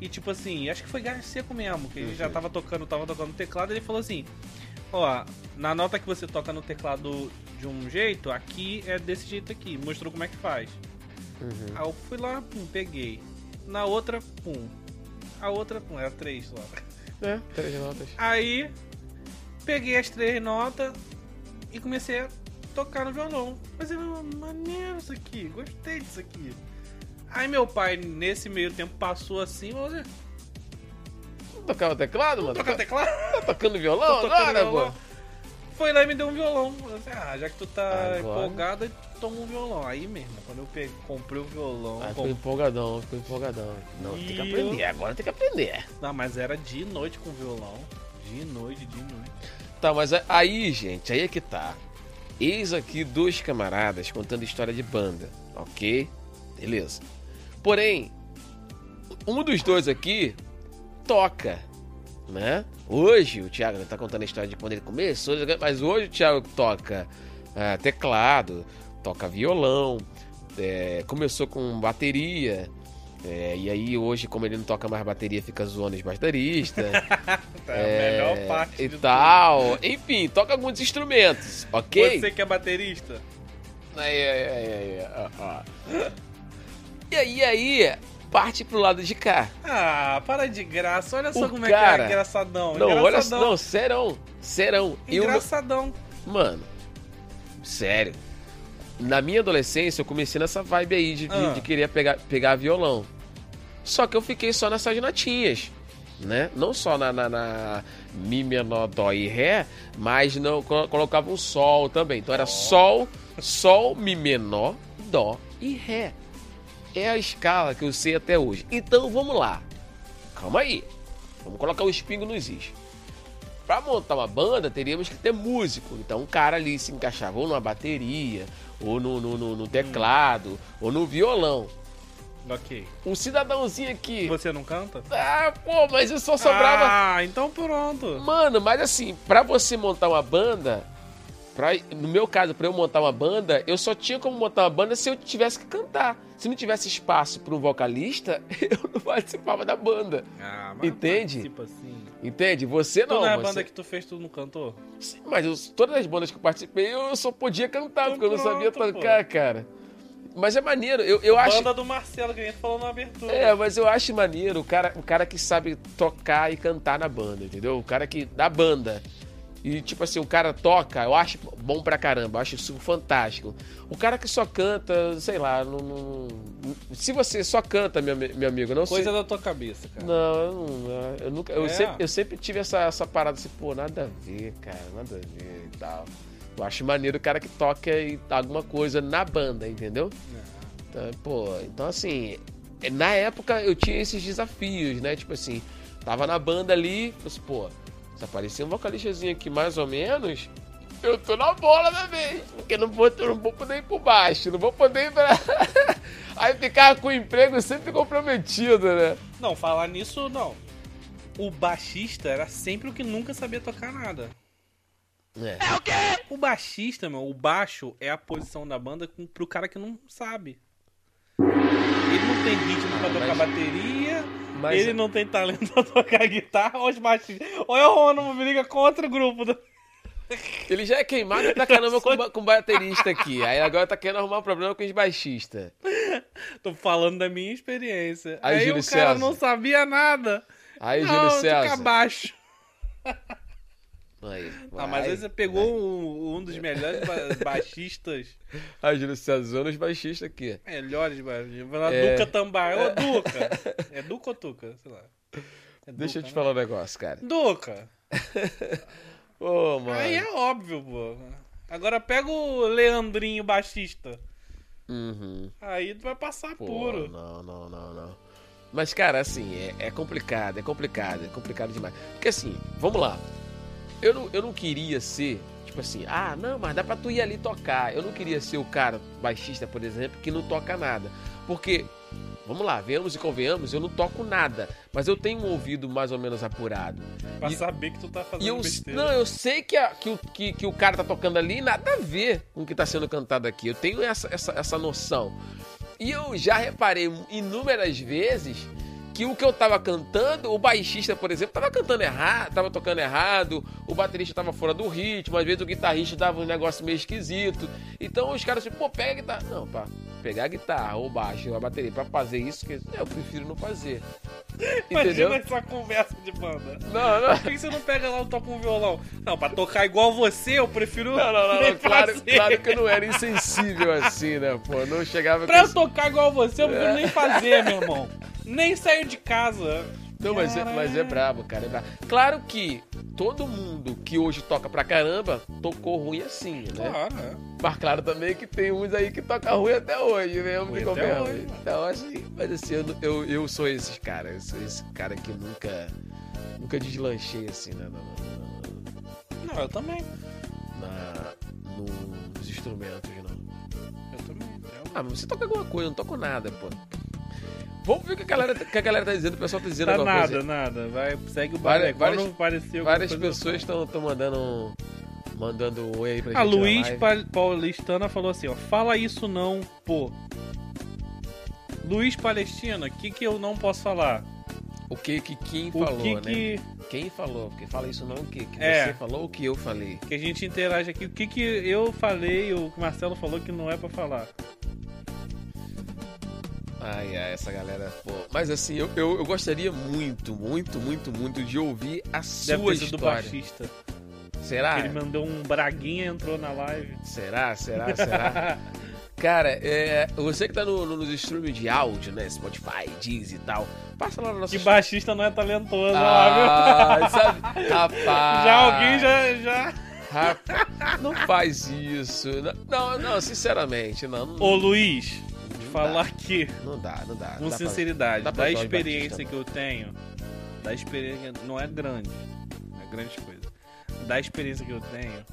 Speaker 2: E tipo assim, acho que foi seco mesmo, que ele já
Speaker 1: Uhum.
Speaker 2: tava tocando, tava tocando teclado, ele falou assim: Ó, na nota que você toca no teclado de um jeito, aqui é desse jeito aqui. Mostrou como é que faz.
Speaker 1: Uhum.
Speaker 2: Aí eu fui lá, pum, peguei. Na outra, pum. A outra, pum, era três só.
Speaker 1: É, três notas.
Speaker 2: Aí peguei as três notas e comecei a tocar no violão. Mas era maneiro isso aqui, gostei disso aqui. Aí meu pai, nesse meio tempo, passou assim, você
Speaker 1: Não tocava teclado, mano?
Speaker 2: toca teclado?
Speaker 1: Tá (laughs) tocando violão
Speaker 2: Tô tocando
Speaker 1: agora,
Speaker 2: violão.
Speaker 1: pô?
Speaker 2: Foi lá e me deu um violão. Eu ah, já que tu tá
Speaker 1: Agora.
Speaker 2: empolgado, toma um violão. Aí mesmo, quando eu peguei, comprei o violão.
Speaker 1: Aí
Speaker 2: com-
Speaker 1: ficou empolgadão, ficou empolgadão. Não, tem que
Speaker 2: E
Speaker 1: aprender, agora tem que aprender.
Speaker 2: Não, mas era de noite com violão. De noite, de noite.
Speaker 1: Tá, mas aí, gente, aí é que tá. Eis aqui dois camaradas contando história de banda, ok? Beleza. Porém, um dos dois aqui toca, né? Hoje o Thiago tá contando a história de quando ele começou, mas hoje o Thiago toca ah, teclado, toca violão, é, começou com bateria É, e aí hoje, como ele não toca mais bateria, fica zoando os bateristas. (laughs)
Speaker 2: É a melhor parte
Speaker 1: e tal. Enfim, toca alguns instrumentos,
Speaker 2: tudo.
Speaker 1: ok?
Speaker 2: Você que é baterista?
Speaker 1: Aí, aí, aí, aí, ó, ó. E aí, aí, parte pro lado de cá.
Speaker 2: Ah, para de graça. Olha só
Speaker 1: O
Speaker 2: como é
Speaker 1: cara-
Speaker 2: que é engraçadão.
Speaker 1: Não, olha
Speaker 2: engraçadão.
Speaker 1: só, não, serão, serão. Eu,
Speaker 2: Engraçadão.
Speaker 1: mano, sério. Na minha adolescência, eu comecei nessa vibe aí de,
Speaker 2: Ah.
Speaker 1: de querer pegar, pegar violão. Só que eu fiquei só nessas notinhas, né? Não só na, na, na Mi menor, Dó e Ré, mas não colo- colocava um Sol também. Então era Sol, Sol, Mi menor, Dó e Ré. É a escala que eu sei até hoje. Então vamos lá. Calma aí. Vamos colocar o espingo nos is. Pra montar uma banda, teríamos que ter músico. Então um cara ali se encaixava ou numa bateria, ou no, no, no- no teclado, ou no violão.
Speaker 2: Ok.
Speaker 1: Um cidadãozinho aqui.
Speaker 2: Você não canta?
Speaker 1: Ah, pô, mas eu só sobrava.
Speaker 2: Ah, então pronto.
Speaker 1: Mano, mas assim, pra você montar uma banda, pra, no meu caso, pra eu montar uma banda, eu só tinha como montar uma banda se eu tivesse que cantar. Se não tivesse espaço pra um vocalista, (laughs) eu não participava da banda.
Speaker 2: Ah,
Speaker 1: Entende?
Speaker 2: Participa assim.
Speaker 1: Entende? Você
Speaker 2: Tu
Speaker 1: não.
Speaker 2: não é a
Speaker 1: você-
Speaker 2: banda que tu fez, tu não cantou?
Speaker 1: Sim, mas eu- todas as bandas que eu participei, eu só podia cantar,
Speaker 2: Então
Speaker 1: porque eu não sabia
Speaker 2: pronto,
Speaker 1: tocar, cara. Mas é maneiro, eu, eu acho.
Speaker 2: Banda do Marcelo, que a gente falou na abertura.
Speaker 1: É, mas eu acho maneiro o cara, o cara que sabe tocar e cantar na banda, entendeu? O cara que. da banda. E tipo assim, o cara toca, eu acho bom pra caramba, eu acho isso fantástico. O cara que só canta, sei lá, não. não- se você só canta, meu, meu amigo, não
Speaker 2: Coisa
Speaker 1: sei.
Speaker 2: da tua cabeça, cara.
Speaker 1: Não, eu, não, eu nunca. Eu,
Speaker 2: É?
Speaker 1: sempre, eu sempre tive essa, essa parada assim, pô, nada a ver, cara, nada a ver e tal. Eu acho maneiro o cara que toca e alguma coisa na banda, entendeu? Então, pô, então assim, na época eu tinha esses desafios, né? Tipo assim, tava na banda ali, assim, pô, se aparecer um vocalistazinho aqui mais ou menos, eu tô na bola da vez. Porque não vou, eu não vou poder ir por baixo, não vou poder ir pra. (laughs) Aí ficava com o emprego sempre comprometido, né?
Speaker 2: Não, falar nisso, não. O baixista era sempre o que nunca sabia tocar nada.
Speaker 1: É.
Speaker 2: O baixista, meu, o baixo é a posição da banda com, pro cara que não sabe. Ele não tem ritmo pra
Speaker 1: Ah,
Speaker 2: tocar
Speaker 1: mas-
Speaker 2: bateria,
Speaker 1: Mas
Speaker 2: ele não tem talento pra tocar guitarra. Olha os baixistas. Olha o Rono briga contra o grupo. Do...
Speaker 1: ele já é queimado pra caramba com, ba- (laughs) com baterista aqui. Aí agora tá querendo arrumar um problema com os baixistas.
Speaker 2: Tô falando da minha experiência.
Speaker 1: Aí,
Speaker 2: Aí, o cara
Speaker 1: César.
Speaker 2: não sabia nada.
Speaker 1: Aí,
Speaker 2: não,
Speaker 1: Júlio
Speaker 2: toca
Speaker 1: César.
Speaker 2: baixo.
Speaker 1: Aí,
Speaker 2: Ah, mas
Speaker 1: vai,
Speaker 2: aí você pegou um, um dos melhores ba- (laughs) baixistas.
Speaker 1: Aí, Júlio César, zoando os baixistas aqui.
Speaker 2: Melhores baixistas. Vai lá,
Speaker 1: É.
Speaker 2: Duca Tambar. Ô, Duca. (laughs) É Duca ou Tuca? Sei lá. É
Speaker 1: Deixa eu te
Speaker 2: né?
Speaker 1: falar um negócio, cara.
Speaker 2: Duca. (laughs)
Speaker 1: Ô, mano.
Speaker 2: Aí é óbvio, pô. Agora pega o Leandrinho baixista.
Speaker 1: Uhum.
Speaker 2: Aí tu vai passar
Speaker 1: Pô,
Speaker 2: puro.
Speaker 1: Não, não, não, não. Mas, cara, assim, é, é complicado, é complicado, é complicado demais. Porque, assim, vamos lá. Eu não, eu não queria ser, tipo assim, ah, não, mas dá pra tu ir ali tocar. Eu não queria ser o cara baixista, por exemplo, que não toca nada. Porque, vamos lá, venhamos e convenhamos, eu não toco nada. Mas eu tenho um ouvido mais ou menos apurado.
Speaker 2: Pra
Speaker 1: E-
Speaker 2: saber que tu tá fazendo
Speaker 1: eu,
Speaker 2: besteira.
Speaker 1: não, eu sei que, a- que, o, que, que o cara tá tocando ali nada a ver com o que tá sendo cantado aqui. Eu tenho essa, essa, essa noção. E eu já reparei inúmeras vezes que o que eu tava cantando, o baixista, por exemplo, tava cantando errado, tava tocando errado, o baterista tava fora do ritmo, às vezes o guitarrista dava um negócio meio esquisito. Então os caras assim, pô, pega a guitarra. Não, pá, pegar a guitarra, ou baixo, ou a bateria, pra fazer isso, que eu prefiro não fazer. (laughs) Entendeu?
Speaker 2: Imagina essa conversa de banda.
Speaker 1: Não, não.
Speaker 2: Por que você não pega lá e toca um violão? Não, pra tocar igual você, eu prefiro.
Speaker 1: Não, não, não, não. Claro, claro que eu não era (laughs) insensível assim, né? Pô, não chegava
Speaker 2: Pra
Speaker 1: com
Speaker 2: eu tocar igual você, eu prefiro nem fazer, meu irmão. (laughs) Nem sair de casa.
Speaker 1: Não, mas é, mas é brabo, cara, é brabo. Claro que todo mundo que hoje toca pra caramba tocou ruim assim, né?
Speaker 2: Claro, é.
Speaker 1: Mas claro também que tem uns aí que toca ruim até hoje, né?
Speaker 2: Ruim até
Speaker 1: convenhamos.
Speaker 2: hoje.
Speaker 1: Então, assim, mas assim, eu, eu, eu sou esses caras. Eu sou esse cara que nunca, nunca deslanchei assim, né? Na, na,
Speaker 2: Não, eu também.
Speaker 1: na- nos instrumentos, não.
Speaker 2: Eu também. Eu-
Speaker 1: Ah, mas você toca alguma coisa, eu não toco nada, pô. Vamos ver o que a galera, o que a galera tá dizendo, o pessoal tá dizendo
Speaker 2: Tá
Speaker 1: alguma
Speaker 2: nada,
Speaker 1: coisa.
Speaker 2: nada. Vai, segue o barco.
Speaker 1: várias-
Speaker 2: alguma
Speaker 1: Várias pessoas estão mandando mandando um oi aí pra
Speaker 2: A
Speaker 1: gente. na
Speaker 2: Luiz Paulistana falou assim, ó. Fala isso não, pô. Luiz Palestina, o que, que eu não posso falar?
Speaker 1: O que que quem
Speaker 2: O
Speaker 1: falou,
Speaker 2: que
Speaker 1: né?
Speaker 2: que,
Speaker 1: Quem falou? Porque fala isso não o que? Que
Speaker 2: É.
Speaker 1: você falou ou que eu falei?
Speaker 2: que a gente interage aqui? O que, que eu falei, o que o Marcelo falou que não é pra falar?
Speaker 1: Ai, ai, essa galera, pô. Mas assim, eu, eu, eu gostaria muito, muito, muito, muito de ouvir a
Speaker 2: Deve
Speaker 1: sua
Speaker 2: ter sido do
Speaker 1: história.
Speaker 2: baixista.
Speaker 1: Será?
Speaker 2: Ele mandou um braguinha e entrou na live.
Speaker 1: Será? Será? Será? (laughs) Cara, é, você que tá no, no, nos streaming de áudio, né? Spotify, Deez e tal. Passa lá no nosso.
Speaker 2: que baixista não é talentoso, lá,
Speaker 1: Ah, sabe?
Speaker 2: viu? (laughs)
Speaker 1: Rapaz.
Speaker 2: Já alguém já. já...
Speaker 1: Rapaz, não faz isso. Não, não, sinceramente. Não,
Speaker 2: Ô Luiz, falar aqui,
Speaker 1: não dá, não dá.
Speaker 2: com
Speaker 1: Dá
Speaker 2: sinceridade,
Speaker 1: dá pra
Speaker 2: da experiência que eu tenho, da experiência. Não é grande, não é grande coisa. Da experiência que eu tenho,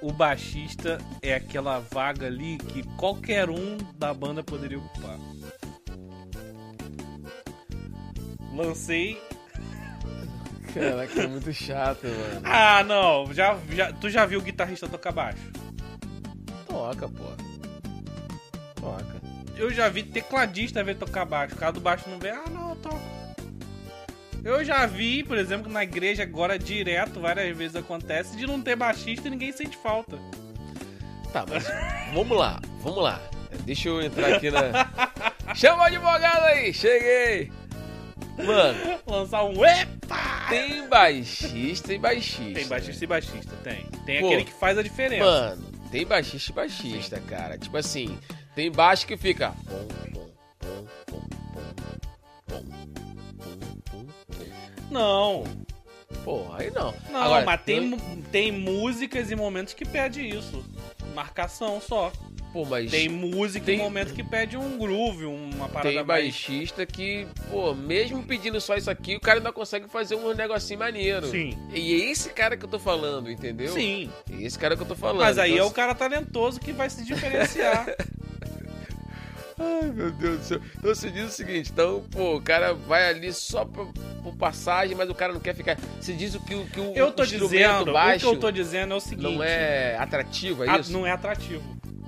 Speaker 2: o baixista é aquela vaga ali que qualquer um da banda poderia ocupar. Lancei. (laughs)
Speaker 1: Caraca, é muito chato, mano.
Speaker 2: Ah, não. Já, já, tu já viu o guitarrista tocar baixo?
Speaker 1: Toca, pô. Toca.
Speaker 2: Eu já vi tecladista ver tocar baixo. O cara do baixo não vê, ah, não, eu toco. Eu já vi, por exemplo, na igreja agora direto, várias vezes acontece, de não ter baixista e ninguém sente falta.
Speaker 1: Tá, mas vamos lá, vamos lá. Deixa eu entrar aqui na. (laughs) Chama o advogado aí, cheguei! Mano,
Speaker 2: Lançar um epa!
Speaker 1: tem baixista e baixista.
Speaker 2: Tem baixista e baixista, tem. Tem
Speaker 1: Pô,
Speaker 2: aquele que faz a diferença.
Speaker 1: Mano, tem baixista e baixista, cara. Tipo assim, tem baixo que fica.
Speaker 2: Não,
Speaker 1: Pô, aí não.
Speaker 2: não,
Speaker 1: Agora,
Speaker 2: mas tem, mu- tem músicas e momentos que pede isso. Marcação só.
Speaker 1: Pô, mas
Speaker 2: Tem música
Speaker 1: Tem-
Speaker 2: e momentos que pede um groove, uma parada
Speaker 1: tem
Speaker 2: mais...
Speaker 1: baixista que, pô, mesmo pedindo só isso aqui, o cara ainda consegue fazer um negocinho maneiro.
Speaker 2: Sim.
Speaker 1: E é esse cara que eu tô falando, entendeu?
Speaker 2: Sim.
Speaker 1: É esse cara que eu tô falando.
Speaker 2: Mas aí é
Speaker 1: Então,
Speaker 2: o cara talentoso que vai se diferenciar. (laughs)
Speaker 1: Ai, meu Deus do céu. Então você diz o seguinte, então, pô, o cara vai ali só por, por passagem, mas o cara não quer ficar. Você diz o que, o- que o
Speaker 2: Eu tô dizendo,
Speaker 1: baixo
Speaker 2: o que eu tô dizendo é o seguinte.
Speaker 1: não é atrativo, é
Speaker 2: ah,
Speaker 1: isso?
Speaker 2: não é atrativo.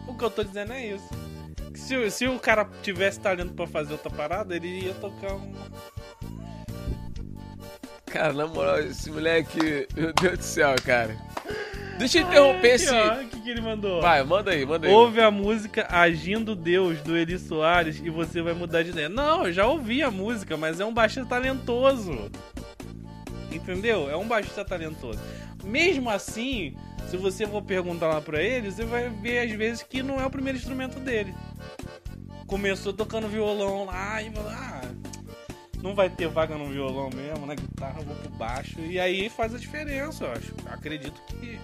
Speaker 2: O que eu tô dizendo é isso. Se, se o cara tivesse talento pra fazer outra parada, ele ia tocar um.
Speaker 1: Cara, na moral, esse moleque, meu Deus do céu, cara. Deixa eu interromper esse...
Speaker 2: O que, que ele mandou?
Speaker 1: Vai, manda aí, manda aí.
Speaker 2: Ouve a música Agindo Deus do Eli Soares e você vai mudar de ideia. Não, eu já ouvi a música, mas é um baixista talentoso. Entendeu? É um baixista talentoso. Mesmo assim, se você for perguntar lá pra ele, você vai ver às vezes que não é o primeiro instrumento dele. Começou tocando violão lá e falou, ah, não vai ter vaga no violão mesmo, na guitarra, eu vou pro baixo. E aí faz a diferença, eu acho. Acredito que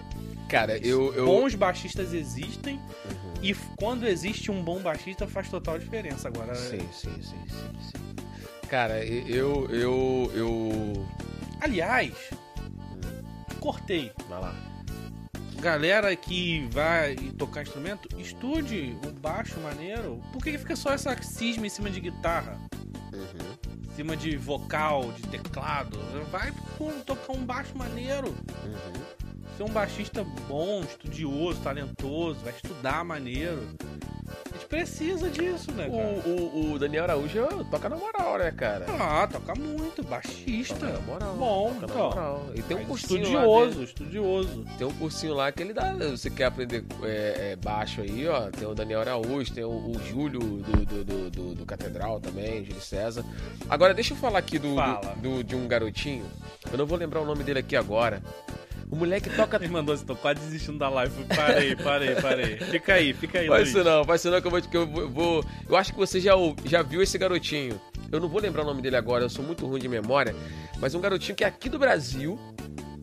Speaker 1: Cara, eu... eu...
Speaker 2: bons baixistas existem
Speaker 1: Uhum.
Speaker 2: e quando existe um bom baixista faz total diferença. Agora,
Speaker 1: Sim, sim, sim, sim, sim. Cara, eu... eu... eu...
Speaker 2: aliás, cortei.
Speaker 1: Vai lá.
Speaker 2: Galera que vai tocar instrumento, estude o baixo maneiro. Por que que fica só essa cisma em cima de guitarra?
Speaker 1: Uhum,
Speaker 2: Em cima de vocal, de teclado? Vai pô, tocar um baixo maneiro.
Speaker 1: uhum.
Speaker 2: Ser um baixista bom, estudioso, talentoso, vai estudar maneiro. Precisa disso, né, cara?
Speaker 1: O, o, o Daniel Araújo toca na moral, né, cara?
Speaker 2: Ah, toca muito, baixista.
Speaker 1: Toca na moral.
Speaker 2: Bom,
Speaker 1: toca na
Speaker 2: então.
Speaker 1: moral. E tem um cursinho lá
Speaker 2: estudioso, estudioso.
Speaker 1: Tem um cursinho lá que ele dá. Você quer aprender é, é, baixo aí, ó. Tem o Daniel Araújo, tem o, o Júlio do, do, do, do- do Catedral também, Júlio César. Agora, deixa eu falar aqui do,
Speaker 2: Fala.
Speaker 1: do- do- de um garotinho. Eu não vou lembrar o nome dele aqui agora. O moleque toca.
Speaker 2: Ele mandou assim, tô quase desistindo da live. Parei, parei, parei. Fica aí, fica aí,
Speaker 1: Vai
Speaker 2: Luiz.
Speaker 1: ser não, vai ser não que eu vou. Que eu vou- eu acho que você já, já viu esse garotinho. Eu não vou lembrar o nome dele agora, eu sou muito ruim de memória. Mas um garotinho que é aqui do Brasil,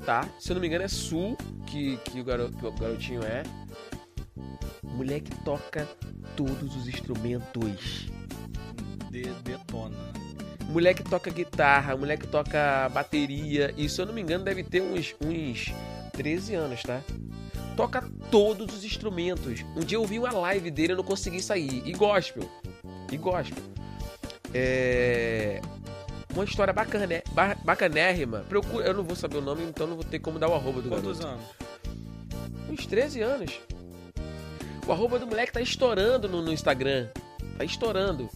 Speaker 1: tá? Se eu não me engano, é Sul que, que, o, garo- que o garotinho é. O moleque toca todos os instrumentos.
Speaker 2: De- detona.
Speaker 1: O moleque toca guitarra, o moleque toca bateria. E se eu não me engano, deve ter uns, uns 13 anos, tá? Toca todos os instrumentos. Um dia eu vi uma live dele e não consegui sair. E gospel. E gospel. É. Uma história bacana, ba- bacanérrima. Procura, eu não vou saber o nome, então não vou ter como dar o arroba do
Speaker 2: Quantos
Speaker 1: garoto.
Speaker 2: anos?
Speaker 1: Uns 13 anos. O arroba do moleque tá estourando no, no Instagram. Tá estourando.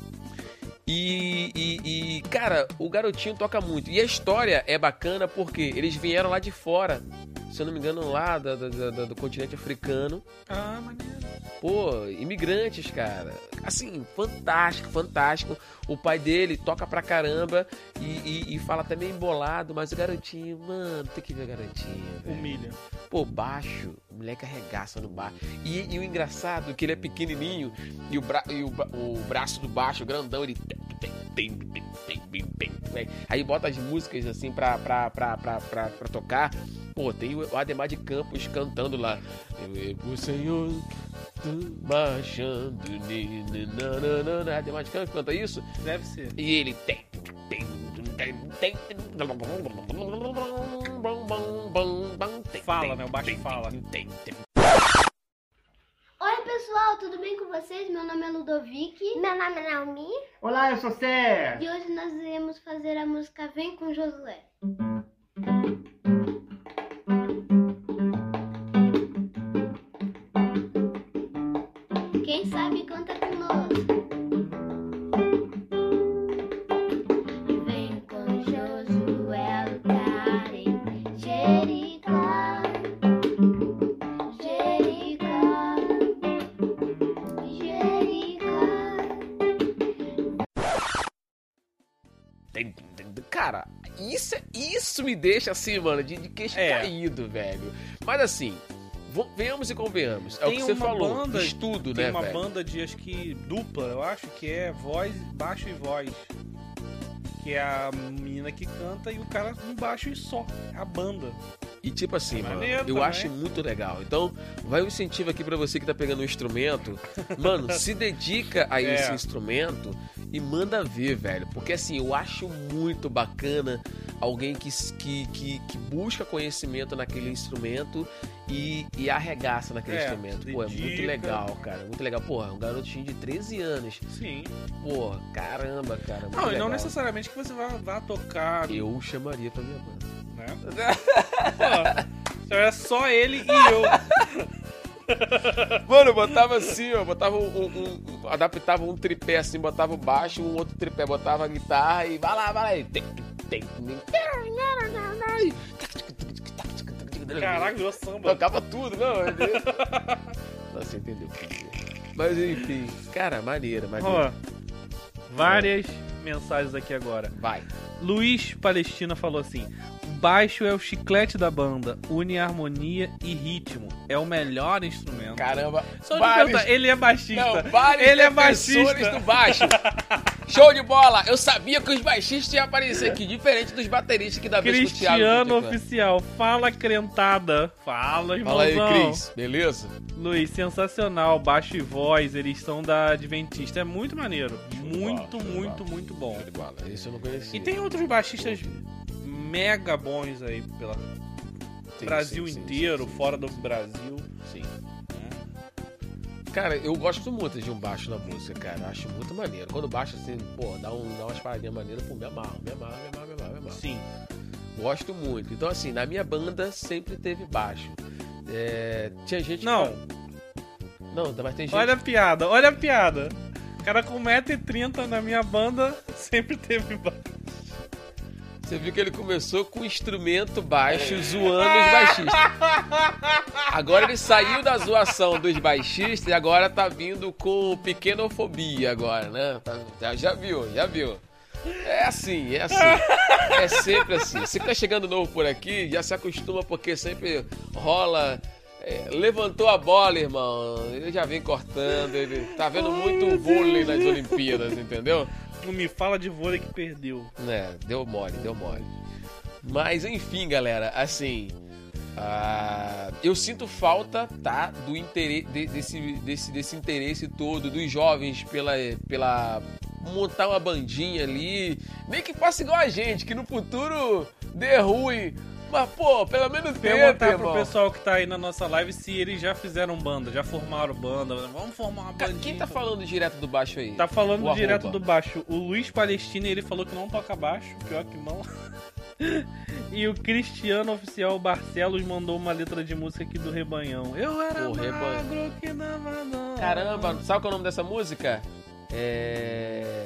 Speaker 1: E, e- e, cara, o garotinho toca muito. E a história é bacana porque eles vieram lá de fora. Se eu não me engano, lá da- da- da- do continente africano.
Speaker 2: Ah, maneiro.
Speaker 1: Pô, imigrantes, cara. Assim, fantástico, fantástico. O pai dele toca pra caramba e, e- e fala até meio embolado, mas o garotinho, mano, tem que ver o garotinho. velho.
Speaker 2: Humilha.
Speaker 1: Pô, baixo, o moleque arregaça no baixo. E, e o engraçado é que ele é pequenininho e o, bra e o, o braço do baixo, grandão, ele. Aí bota as músicas assim pra, pra, pra, pra, pra, pra tocar. Pô, tem o Ademar de Campos cantando lá. O Senhor marchando. nananana. Ademar de Campos canta isso.
Speaker 2: Deve ser.
Speaker 1: E ele tem. tem,
Speaker 2: Fala, né? O baixo fala.
Speaker 1: tem, tem, tem.
Speaker 3: Oi pessoal, tudo bem com vocês? Meu nome é Ludovic
Speaker 4: Meu nome é Naomi.
Speaker 5: Olá, eu sou Sé.
Speaker 3: e hoje nós iremos fazer a música Vem com Josué.
Speaker 1: Me deixa assim, mano, de, de queixo
Speaker 2: É.
Speaker 1: caído, velho. Mas assim, venhamos e convenhamos. É o
Speaker 2: Tem
Speaker 1: que você falou.
Speaker 2: banda-
Speaker 1: estudo,
Speaker 2: Tem
Speaker 1: né,
Speaker 2: uma
Speaker 1: velho?
Speaker 2: banda de acho que dupla, eu acho que é voz, baixo e voz. Que é a menina que canta e o cara no baixo e só. É a banda.
Speaker 1: E tipo assim,
Speaker 2: É
Speaker 1: mano, eu
Speaker 2: também.
Speaker 1: acho muito legal. Então, vai um incentivo aqui pra você que tá pegando um instrumento. Mano, se (laughs) dedica a
Speaker 2: É.
Speaker 1: esse instrumento e manda ver, velho. Porque assim, eu acho muito bacana alguém que, que, que, que busca conhecimento naquele instrumento e, e arregaça naquele
Speaker 2: É,
Speaker 1: instrumento. Pô, é muito legal, cara. Muito legal. Porra, um garotinho de 13 anos.
Speaker 2: Sim.
Speaker 1: Porra, caramba, cara.
Speaker 2: Não, e não necessariamente que você vá, vá tocar,
Speaker 1: Eu chamaria pra minha banda.
Speaker 2: né? (laughs) Pô, é só ele e eu. (laughs)
Speaker 1: Mano, eu botava assim, ó, botava um, um- um- adaptava um tripé assim, botava o baixo, um outro tripé, botava a guitarra e vai lá, vai lá. E tem.
Speaker 2: Caraca, virou samba.
Speaker 1: Tocava tudo, não. ele- (laughs) Nossa, entendeu? Mas enfim, cara, maneira, maneira.
Speaker 2: Ó, várias mensagens aqui agora.
Speaker 1: Vai.
Speaker 2: Luiz Palestina falou assim: baixo é o chiclete da banda, une harmonia e ritmo. É o melhor instrumento.
Speaker 1: Caramba.
Speaker 2: Só
Speaker 1: vários-
Speaker 2: perguntar, ele é baixista.
Speaker 1: Não, vários
Speaker 2: ele é baixista.
Speaker 1: do baixo. (laughs) Show de bola! Eu sabia que os baixistas iam aparecer aqui, diferente dos bateristas que da vez que o Thiago
Speaker 2: Cristiano. Oficial, fala crentada. Fala,
Speaker 1: Fala aí,
Speaker 2: irmãozão.
Speaker 1: Cris, beleza?
Speaker 2: Luiz, sensacional. Baixo e voz, eles são da Adventista. É muito maneiro. Muito, muito,
Speaker 1: bola.
Speaker 2: muito bom.
Speaker 1: Esse eu não conhecia.
Speaker 2: E tem outros baixistas mega bons aí pela
Speaker 1: Sim,
Speaker 2: Brasil
Speaker 1: sim,
Speaker 2: inteiro,
Speaker 1: sim, sim,
Speaker 2: fora do Brasil.
Speaker 1: Sim. Cara, eu gosto muito de um baixo na música, cara. Acho muito maneiro. Quando o baixo, assim, pô, dá, um, dá umas paradinhas maneiras, pô, me amarro, me amarro, me amarro, me amarro, me amarro.
Speaker 2: Sim.
Speaker 1: Gosto muito. Então, assim, na minha banda sempre teve baixo. É, tinha gente que
Speaker 2: Não.
Speaker 1: fala- Não, mas tem gente.
Speaker 2: Olha a piada, olha a piada. O cara com 1,30m na minha banda sempre teve baixo.
Speaker 1: Você viu que ele começou com instrumento baixo, zoando os baixistas. Agora ele saiu da zoação dos baixistas e agora tá vindo com pequenofobia agora, né? Tá- já, viu, já viu. É assim, é assim. É sempre assim. Que tá chegando novo por aqui, já se acostuma porque sempre rola. é, levantou a bola, irmão. Ele já vem cortando. Ele tá vendo muito vôlei nas Olimpíadas, entendeu?
Speaker 2: Não me fala de vôlei que perdeu.
Speaker 1: É, deu mole, deu mole. Mas enfim, galera, assim. ah, eu sinto falta, tá? Do interesse desse, desse, desse interesse todo dos jovens pela, pela montar uma bandinha ali. Nem que faça igual a gente, que no futuro ruim. Mas, pô, pelo menos tenta,
Speaker 2: Perguntar pro
Speaker 1: irmão.
Speaker 2: pessoal que tá aí na nossa live se eles já fizeram banda, já formaram banda. Vamos formar uma bandinha.
Speaker 1: Quem tá falando direto do baixo aí?
Speaker 2: Tá falando
Speaker 1: O
Speaker 2: direto
Speaker 1: arroba.
Speaker 2: do baixo. O Luiz Palestina, ele falou que não toca baixo, pior que não. (laughs) e o Cristiano Oficial Barcelos mandou uma letra de música aqui do Rebanhão. Eu era
Speaker 1: Pô,
Speaker 2: magro que dava dó.
Speaker 1: Caramba, sabe qual é o nome dessa música? É.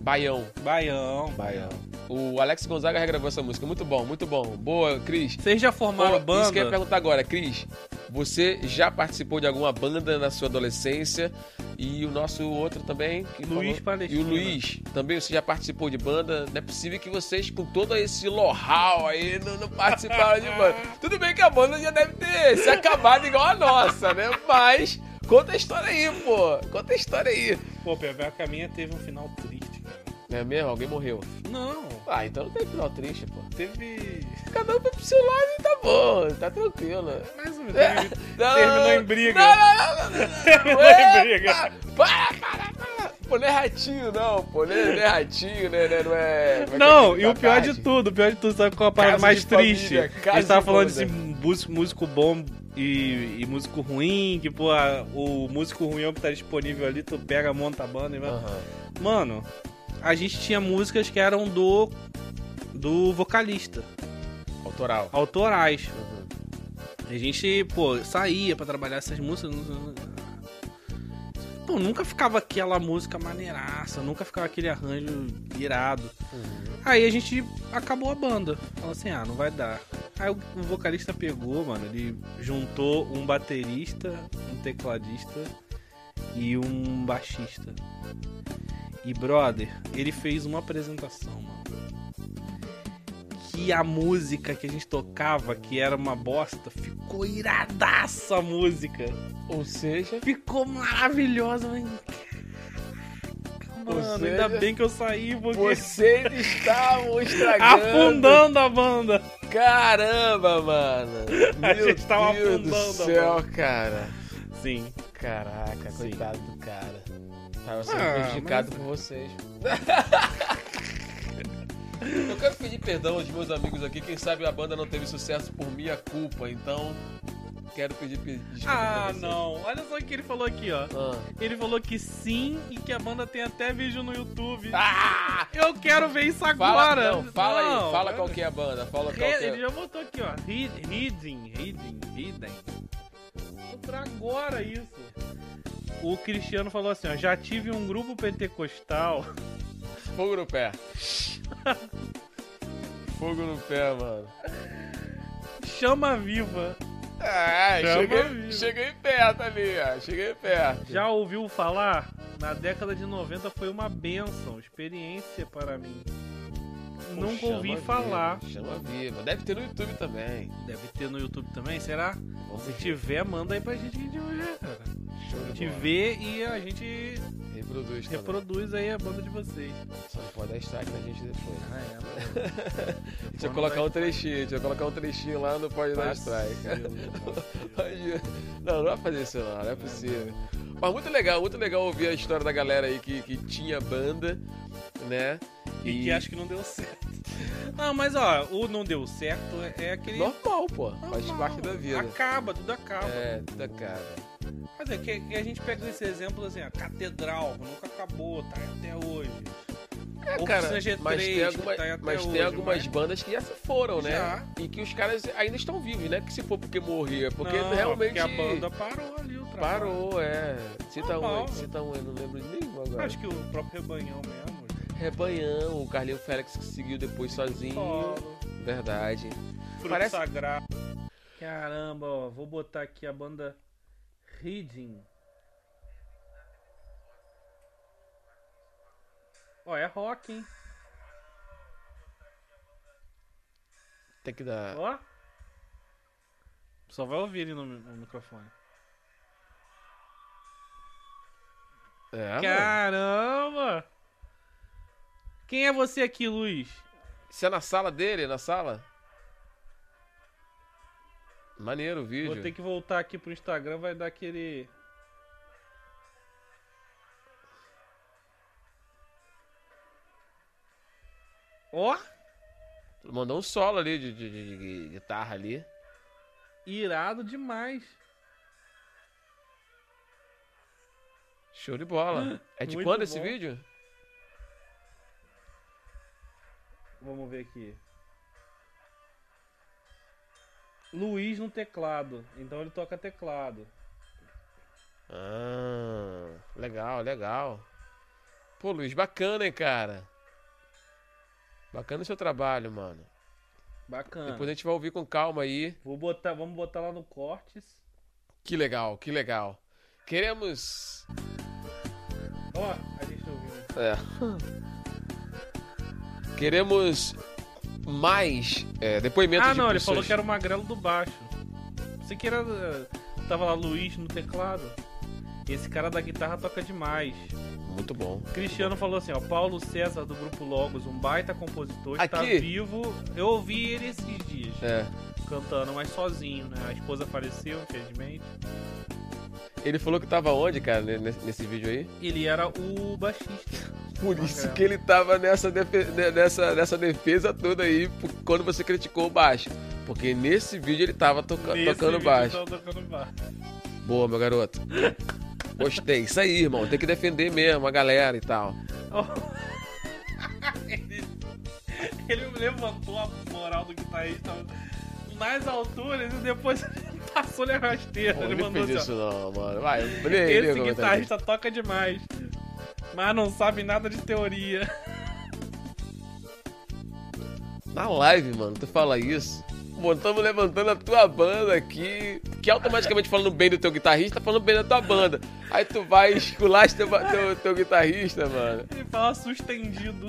Speaker 1: Baião.
Speaker 2: Baião.
Speaker 1: Baião. O Alex Gonzaga regravou essa música. Muito bom, muito bom. Boa, Cris.
Speaker 2: Vocês já formaram
Speaker 1: Pô,
Speaker 2: banda?
Speaker 1: Isso que eu ia perguntar agora, Cris. Você já participou de alguma banda na sua adolescência? E o nosso outro também.
Speaker 2: Luiz
Speaker 1: falou-. E o Luiz, também você já participou de banda? Não é possível que vocês, com todo esse know-how aí, não, não participaram de banda. Tudo bem que a banda já deve ter se acabado igual a nossa, né? Mas conta a história aí, pô. Conta a história aí.
Speaker 2: Pô, pior que a minha teve um final triste, cara.
Speaker 1: É mesmo? Alguém morreu.
Speaker 2: Não,
Speaker 1: Ah, então não tem final triste, pô.
Speaker 2: teve.
Speaker 1: Cada um foi pro seu lado e tá bom, tá tranquilo.
Speaker 2: Mais menos.
Speaker 1: É.
Speaker 2: teve-
Speaker 1: Não,
Speaker 2: Terminou
Speaker 1: não,
Speaker 2: em briga.
Speaker 1: Não, não, não, não, não. (laughs)
Speaker 2: Terminou
Speaker 1: Epa!
Speaker 2: em briga.
Speaker 1: Para, para, para. Pô, não é ratinho, não, pô. Não é, não é ratinho, né? né, Não é. como é é
Speaker 2: Não, e o pior
Speaker 1: tarde?
Speaker 2: de tudo, o pior de tudo, sabe qual é a parada mais
Speaker 1: família,
Speaker 2: triste?
Speaker 1: casa
Speaker 2: a gente tava falando
Speaker 1: família.
Speaker 2: desse músico, músico bom e, e músico ruim, que, pô, o músico ruim é o que tá disponível ali, tu pega, monta a banda e vai.
Speaker 1: Aham.
Speaker 2: Mano, a gente tinha músicas que eram do. do vocalista,
Speaker 1: Autoral.
Speaker 2: autorais.
Speaker 1: Uhum.
Speaker 2: A gente, pô, saía pra trabalhar essas músicas. Pô, nunca ficava aquela música maneiraça, nunca ficava aquele arranjo irado.
Speaker 1: Uhum.
Speaker 2: Aí a gente acabou a banda. Falou assim, ah, não vai dar. Aí o, vocalista pegou, mano, ele juntou um baterista, um tecladista e um baixista. E, brother, ele fez uma apresentação, mano. Que a música que a gente tocava, que era uma bosta, ficou iradaça a música.
Speaker 1: Ou seja.
Speaker 2: Ficou maravilhosa, mano. Mano, ainda bem que eu saí, porque...
Speaker 1: Vocês estavam (laughs) estragando.
Speaker 2: afundando a banda.
Speaker 1: Caramba, mano. (laughs)
Speaker 2: A
Speaker 1: Meu
Speaker 2: gente tava
Speaker 1: Deus do
Speaker 2: afundando a
Speaker 1: céu,
Speaker 2: banda.
Speaker 1: cara.
Speaker 2: Sim.
Speaker 1: Caraca,
Speaker 2: Sim.
Speaker 1: coitado do cara. Tava sendo
Speaker 2: Ah,
Speaker 1: prejudicado
Speaker 2: mas-
Speaker 1: por vocês. (laughs) Eu quero pedir perdão aos meus amigos aqui. Quem sabe a banda não teve sucesso por minha culpa, então. Quero pedir pe- desculpa.
Speaker 2: Ah, não. Olha só o que ele falou aqui, ó.
Speaker 1: Ah.
Speaker 2: Ele falou que sim e que a banda tem até vídeo no YouTube.
Speaker 1: Ah!
Speaker 2: Eu quero ver isso
Speaker 1: Fala,
Speaker 2: agora.
Speaker 1: não, fala
Speaker 2: Não,
Speaker 1: aí, fala qual que é a banda. Fala qual que
Speaker 2: Ele
Speaker 1: é.
Speaker 2: já botou aqui, ó. Reading, reading. Vou pra agora isso. O Cristiano falou assim, ó. Já tive um grupo pentecostal. (laughs)
Speaker 1: Fogo no pé. (laughs) Fogo no pé, mano.
Speaker 2: Chama viva.
Speaker 1: Ah,
Speaker 2: Chama
Speaker 1: cheguei, cheguei perto ali, ó. Cheguei perto.
Speaker 2: Já ouviu falar? Na década de 90 foi uma benção, experiência para mim.
Speaker 1: Pô,
Speaker 2: Nunca ouvi
Speaker 1: viva,
Speaker 2: falar.
Speaker 1: Chama viva. Deve ter no YouTube também.
Speaker 2: Deve ter no YouTube também, será?
Speaker 1: Vamos
Speaker 2: Se
Speaker 1: ver.
Speaker 2: tiver, manda aí pra gente que a gente cara.
Speaker 1: Show
Speaker 2: A gente vê e a gente
Speaker 1: Reproduz também.
Speaker 2: reproduz aí a banda de vocês.
Speaker 1: Só não pode dar strike na gente depois.
Speaker 2: Ah, é, (laughs)
Speaker 1: Deixa eu colocar um trechinho, deixa eu colocar um trechinho lá no Pode Dar Strike. Pode- Não, não vai fazer isso não, não é possível. Mas muito legal, muito legal ouvir a história da galera aí que, que tinha banda, né?
Speaker 2: E que acha que não deu certo. Não, mas ó, o não deu certo é- é aquele.
Speaker 1: Normal, pô. Faz parte da vida.
Speaker 2: Acaba, tudo acaba.
Speaker 1: É, da cara.
Speaker 2: Mas é que a gente pega esse exemplo assim, a catedral nunca acabou, tá aí até hoje.
Speaker 1: É, cara,
Speaker 2: G3,
Speaker 1: mas tem,
Speaker 2: que
Speaker 1: alguma-
Speaker 2: tá
Speaker 1: mas tem
Speaker 2: hoje,
Speaker 1: algumas
Speaker 2: mas-
Speaker 1: bandas que já se foram, né?
Speaker 2: Já.
Speaker 1: E que os caras ainda estão vivos, né? Que se for porque morrer, porque
Speaker 2: Não,
Speaker 1: realmente
Speaker 2: Porque a banda parou ali o trabalho.
Speaker 1: parou, é. Cita um,
Speaker 2: Normal.
Speaker 1: aí, cita um, aí, não lembro de nenhum agora.
Speaker 2: Acho que o próprio rebanhão mesmo.
Speaker 1: Rebanhão, o Carlinho Félix que seguiu depois sozinho.
Speaker 2: Solo,
Speaker 1: Verdade.
Speaker 2: fruto
Speaker 1: Parece-
Speaker 2: sagrado. Caramba, ó, vou botar aqui a banda Reading. Ó, é rock, hein?
Speaker 1: Tem que dar.
Speaker 2: Ó. Só vai ouvir ele no, no microfone.
Speaker 1: É, mano.
Speaker 2: Quem é você aqui, Luiz?
Speaker 1: Isso é na sala dele? Na sala? Maneiro o vídeo.
Speaker 2: Vou ter que voltar aqui pro Instagram, vai dar aquele. Ó,
Speaker 1: Mandou um solo ali de, de- de- de guitarra ali.
Speaker 2: irado demais.
Speaker 1: Show de bola. (laughs) É de
Speaker 2: Muito
Speaker 1: quando esse
Speaker 2: bom.
Speaker 1: vídeo?
Speaker 2: Vamos ver aqui. Luiz no teclado. Então ele toca teclado.
Speaker 1: Ah, legal, legal. Pô, Luiz, bacana, hein, cara? Bacana o seu trabalho, mano.
Speaker 2: Bacana.
Speaker 1: Depois a gente vai ouvir com calma aí.
Speaker 2: Vou botar, vamos botar lá no cortes.
Speaker 1: Que legal, que legal. Queremos.
Speaker 2: Ó, a gente ouviu.
Speaker 1: É. (laughs) Queremos mais é, depoimentos
Speaker 2: Ah,
Speaker 1: de
Speaker 2: não, ele falou que era o magrelo do baixo. Você que era. Tava lá Luiz no teclado. Esse cara da guitarra toca demais.
Speaker 1: Muito bom.
Speaker 2: Cristiano falou assim, ó, Paulo César do grupo Logos, um baita compositor, está
Speaker 1: Aqui.
Speaker 2: vivo. Eu ouvi ele esses dias
Speaker 1: É.
Speaker 2: cantando, mas sozinho, né? A esposa faleceu, infelizmente.
Speaker 1: Ele falou que tava onde, cara, ne- nesse, nesse vídeo aí?
Speaker 2: Ele era o baixista.
Speaker 1: Por isso que ele tava nessa, nessa, nessa defesa toda aí, quando você criticou o baixo. Porque nesse vídeo ele tava toca-
Speaker 2: Nesse
Speaker 1: tocando baixo.
Speaker 2: tava tocando baixo.
Speaker 1: Boa, meu garoto. Gostei. Isso aí, irmão. Tem que defender mesmo a galera e tal. (laughs)
Speaker 2: ele, ele levantou a moral do guitarrista nas alturas e depois passou-lhe a rasteira.
Speaker 1: Pô,
Speaker 2: ele
Speaker 1: não
Speaker 2: mandou
Speaker 1: fez
Speaker 2: assim,
Speaker 1: isso
Speaker 2: ó,
Speaker 1: não, mano. Vai, lê,
Speaker 2: Esse guitarrista toca demais. Mas não sabe nada de teoria. (laughs)
Speaker 1: Na live, mano, tu fala isso. Pô, estamos levantando a tua banda aqui, que automaticamente falando bem do teu guitarrista, tá falando bem da tua banda. Aí tu vai escular teu, teu, teu guitarrista, mano.
Speaker 2: Ele fala sustendido.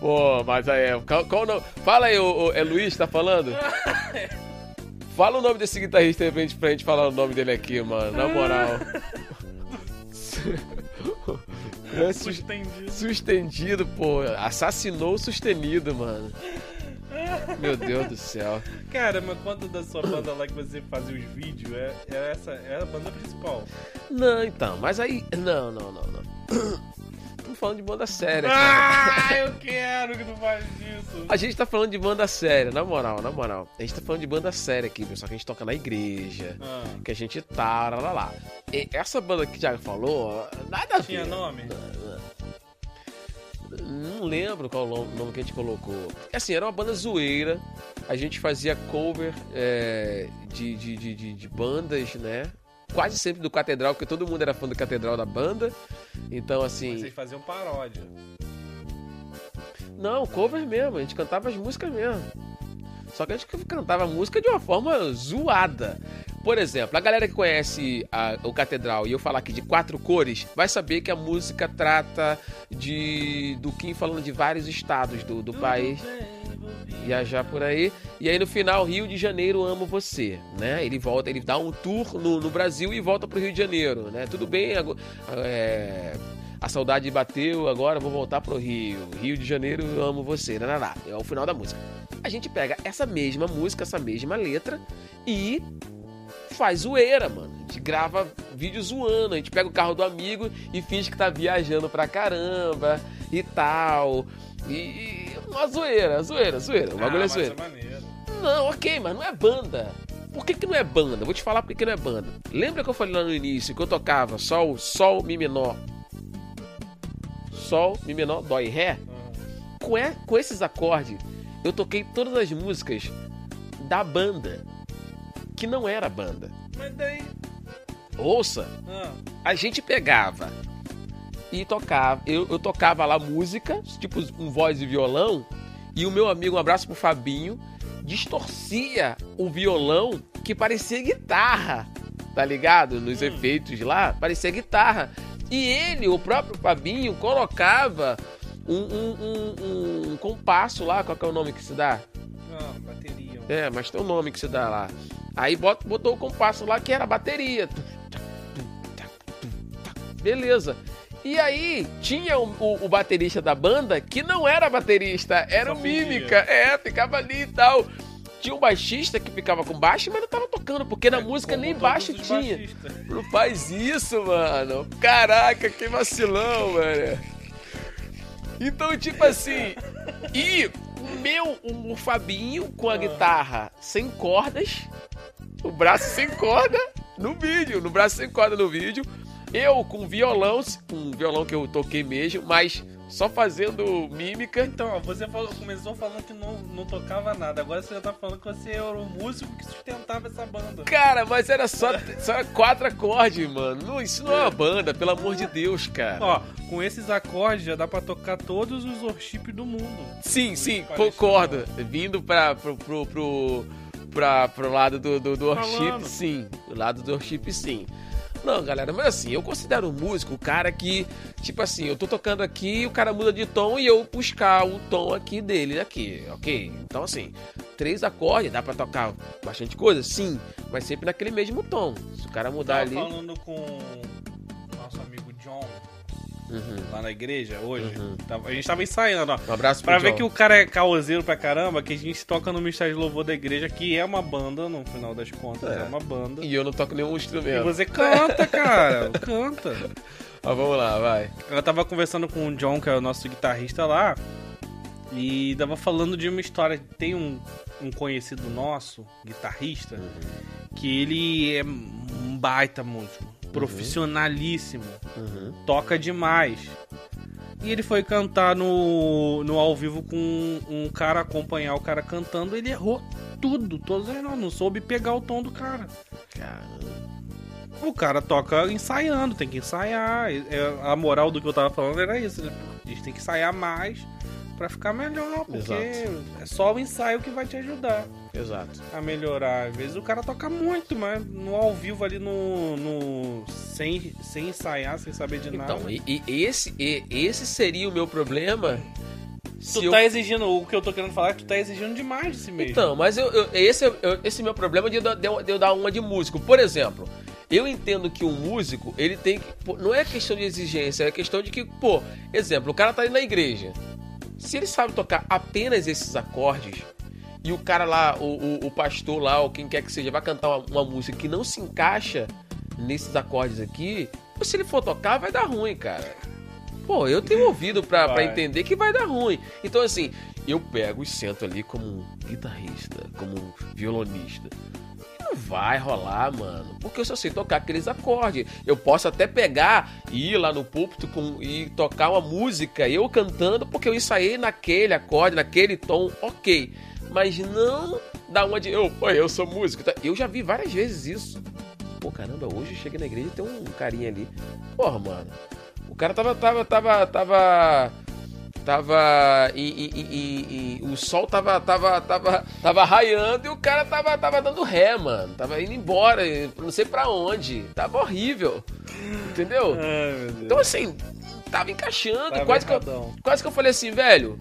Speaker 1: Pô, mas aí, qual, qual o nome? Fala aí, ô, ô, é Luiz tá falando? (laughs) Fala o nome desse guitarrista aí pra gente, pra gente falar o nome dele aqui, mano, na moral. (laughs) É sus-
Speaker 2: Sustendido.
Speaker 1: Sustendido, pô. Assassinou o sustenido, mano. Meu Deus do céu.
Speaker 2: Cara, mas quanto da sua banda lá que você fazia os vídeos, é, é essa, é a banda principal.
Speaker 1: Não, então, mas aí. Não, não, não, não. Estamos falando de banda séria, cara.
Speaker 2: Ah, eu quero que tu faz isso.
Speaker 1: A gente tá falando de banda séria, na moral, na moral. A gente tá falando de banda séria aqui, pessoal, que a gente toca na igreja.
Speaker 2: Ah,
Speaker 1: Que a gente tá, lá, lá, lá. E essa banda que o Thiago falou, nada a ver.
Speaker 2: tinha nome?
Speaker 1: Não lembro qual o nome que a gente colocou. Assim, era uma banda zoeira. A gente fazia cover é, de, de, de, de- de bandas, né? Quase sempre do Catedral, porque todo mundo era fã do Catedral da banda. Então, assim.
Speaker 2: Vocês faziam paródia.
Speaker 1: Não, cover mesmo. A gente cantava as músicas mesmo. Só que a gente cantava música de uma forma zoada. Por exemplo, a galera que conhece a- o Catedral e eu falar aqui de quatro cores, vai saber que a música trata de do Kim falando de vários estados do, do país. Viajar por aí. E aí no final, Rio de Janeiro, amo você. Né? Ele volta, ele dá um tour no, no Brasil e volta pro Rio de Janeiro. Né? Tudo bem, é, a saudade bateu, agora vou voltar pro Rio. Rio de Janeiro, amo você. Lá, lá, lá. É o final da música. A gente pega essa mesma música, essa mesma letra e faz zoeira, mano. A gente grava vídeo zoando, a gente pega o carro do amigo e finge que tá viajando pra caramba e tal. E uma zoeira, zoeira, zoeira. O bagulho é
Speaker 2: ah,
Speaker 1: zoeira.
Speaker 2: é maneiro.
Speaker 1: Não, ok, mas não é banda. Por que, que não é banda? Vou te falar por que, que não é banda. Lembra que eu falei lá no início que eu tocava sol, sol, mi menor? Sol, mi menor, dó e ré? Com, e- com esses acordes, eu toquei todas as músicas da banda, que não era banda.
Speaker 2: Mas daí.
Speaker 1: Ouça,
Speaker 2: Ah,
Speaker 1: a gente pegava e tocava. Eu, eu tocava lá música, tipo um voz e violão, e o meu amigo, um abraço pro Fabinho, distorcia o violão que parecia guitarra, tá ligado? Nos efeitos lá, parecia guitarra. E ele, o próprio Fabinho, colocava um, um, um- um compasso lá, qual que é o nome que se dá?
Speaker 2: ah, bateria.
Speaker 1: É, mas tem um nome que se dá lá. Aí botou o compasso lá que era bateria. Beleza. E aí tinha o, o- o baterista da banda que não era baterista, era
Speaker 2: Só
Speaker 1: o mímica. É, ficava ali e tal. Tinha um baixista que ficava com baixo, mas não tava tocando, porque na
Speaker 2: É,
Speaker 1: música nem baixo tinha.
Speaker 2: baixistas.
Speaker 1: Não faz isso, mano. Caraca, que vacilão, mano. Então, tipo assim. E o meu, o, o Fabinho com a guitarra sem cordas, o braço sem corda no vídeo, no braço sem corda no vídeo. Eu com violão, um violão que eu toquei mesmo, mas só fazendo mímica.
Speaker 2: Então, ó, você falou- começou falando que não, não tocava nada. Agora você já tá falando que você era o músico que sustentava essa banda.
Speaker 1: Cara, mas era só, só quatro acordes, mano. Não, isso não é uma banda, pelo amor de Deus, cara.
Speaker 2: Ó, com esses acordes já dá pra tocar todos os worship do mundo.
Speaker 1: sim, sim, concordo. Vindo pra, pro, pro, pro, pra, pro lado do, do, do worship, sim. Do lado do worship, sim. Não, galera, mas assim, eu considero o músico o cara que, tipo assim, eu tô tocando aqui, o cara muda de tom e eu buscar o tom aqui dele, aqui, ok? Então, assim, três acordes, dá pra tocar bastante coisa? Sim, mas sempre naquele mesmo tom. Se o cara mudar ali.
Speaker 2: falando com
Speaker 1: Uhum.
Speaker 2: lá na igreja hoje.
Speaker 1: Uhum.
Speaker 2: A gente tava ensaiando, ó.
Speaker 1: Um abraço
Speaker 2: Pra ver
Speaker 1: John.
Speaker 2: que o cara é caoseiro pra caramba, que a gente toca no Mistério de Louvor da igreja, que é uma banda, no final das contas, é,
Speaker 1: É.
Speaker 2: uma banda.
Speaker 1: E eu não toco nenhum
Speaker 2: E
Speaker 1: instrumento.
Speaker 2: você canta, cara, (laughs) canta.
Speaker 1: Mas vamos lá, vai.
Speaker 2: Eu tava conversando com o John, que é o nosso guitarrista lá, e tava falando de uma história. Tem um, um conhecido nosso, guitarrista, que ele é um baita músico, profissionalíssimo,
Speaker 1: Uhum.
Speaker 2: toca demais. E ele foi cantar no, no ao vivo com um cara, acompanhar o cara cantando, ele errou tudo, todos notas, não soube pegar o tom do cara.
Speaker 1: Caramba.
Speaker 2: O cara toca ensaiando, tem que ensaiar. É, A moral do que eu tava falando era isso. né? A gente tem que ensaiar mais pra ficar melhor, porque
Speaker 1: Exato.
Speaker 2: é só o ensaio que vai te ajudar
Speaker 1: Exato.
Speaker 2: a melhorar. Às vezes o cara toca muito, mas no ao vivo ali no. no sem, sem ensaiar, sem saber de nada.
Speaker 1: Então, e, e esse, e- esse seria o meu problema. Se
Speaker 2: tu
Speaker 1: eu-
Speaker 2: tá exigindo, o que eu tô querendo falar é que tu tá exigindo demais de si mesmo.
Speaker 1: Então, mas eu, eu- esse, é- eu- esse é o meu problema de, de de eu dar uma de músico. Por exemplo, eu entendo que um músico, ele tem que. pô, Não é questão de exigência, é questão de que, pô, exemplo, o cara tá ali na igreja. Se ele sabe tocar apenas esses acordes, e o cara lá, o, o, o pastor lá, ou quem quer que seja, vai cantar uma, uma música que não se encaixa nesses acordes aqui, se ele for tocar, vai dar ruim, cara. Pô, eu tenho ouvido pra, entender que vai dar ruim. Então, assim, eu pego e sento ali como um guitarrista, como um violonista. Não vai rolar, mano. Porque eu só sei tocar aqueles acordes. Eu posso até pegar e ir lá no púlpito com, e tocar uma música, eu cantando, porque eu ensaiei naquele acorde, naquele tom, ok. Mas não dar uma de. Eu, pô, eu sou músico. tá? Eu já vi várias vezes isso. Pô, caramba, hoje eu cheguei na igreja e tem um carinha ali. Porra, mano. O cara tava. tava. tava. tava. Tava. em- em- em- em- o sol tava, tava, tava, tava raiando e o cara tava, tava dando ré, mano. Tava indo embora, não sei pra onde. Tava horrível. Entendeu?
Speaker 2: Ai, meu Deus.
Speaker 1: Então assim, tava encaixando.
Speaker 2: Tava
Speaker 1: quase, que eu, quase que eu falei assim, velho.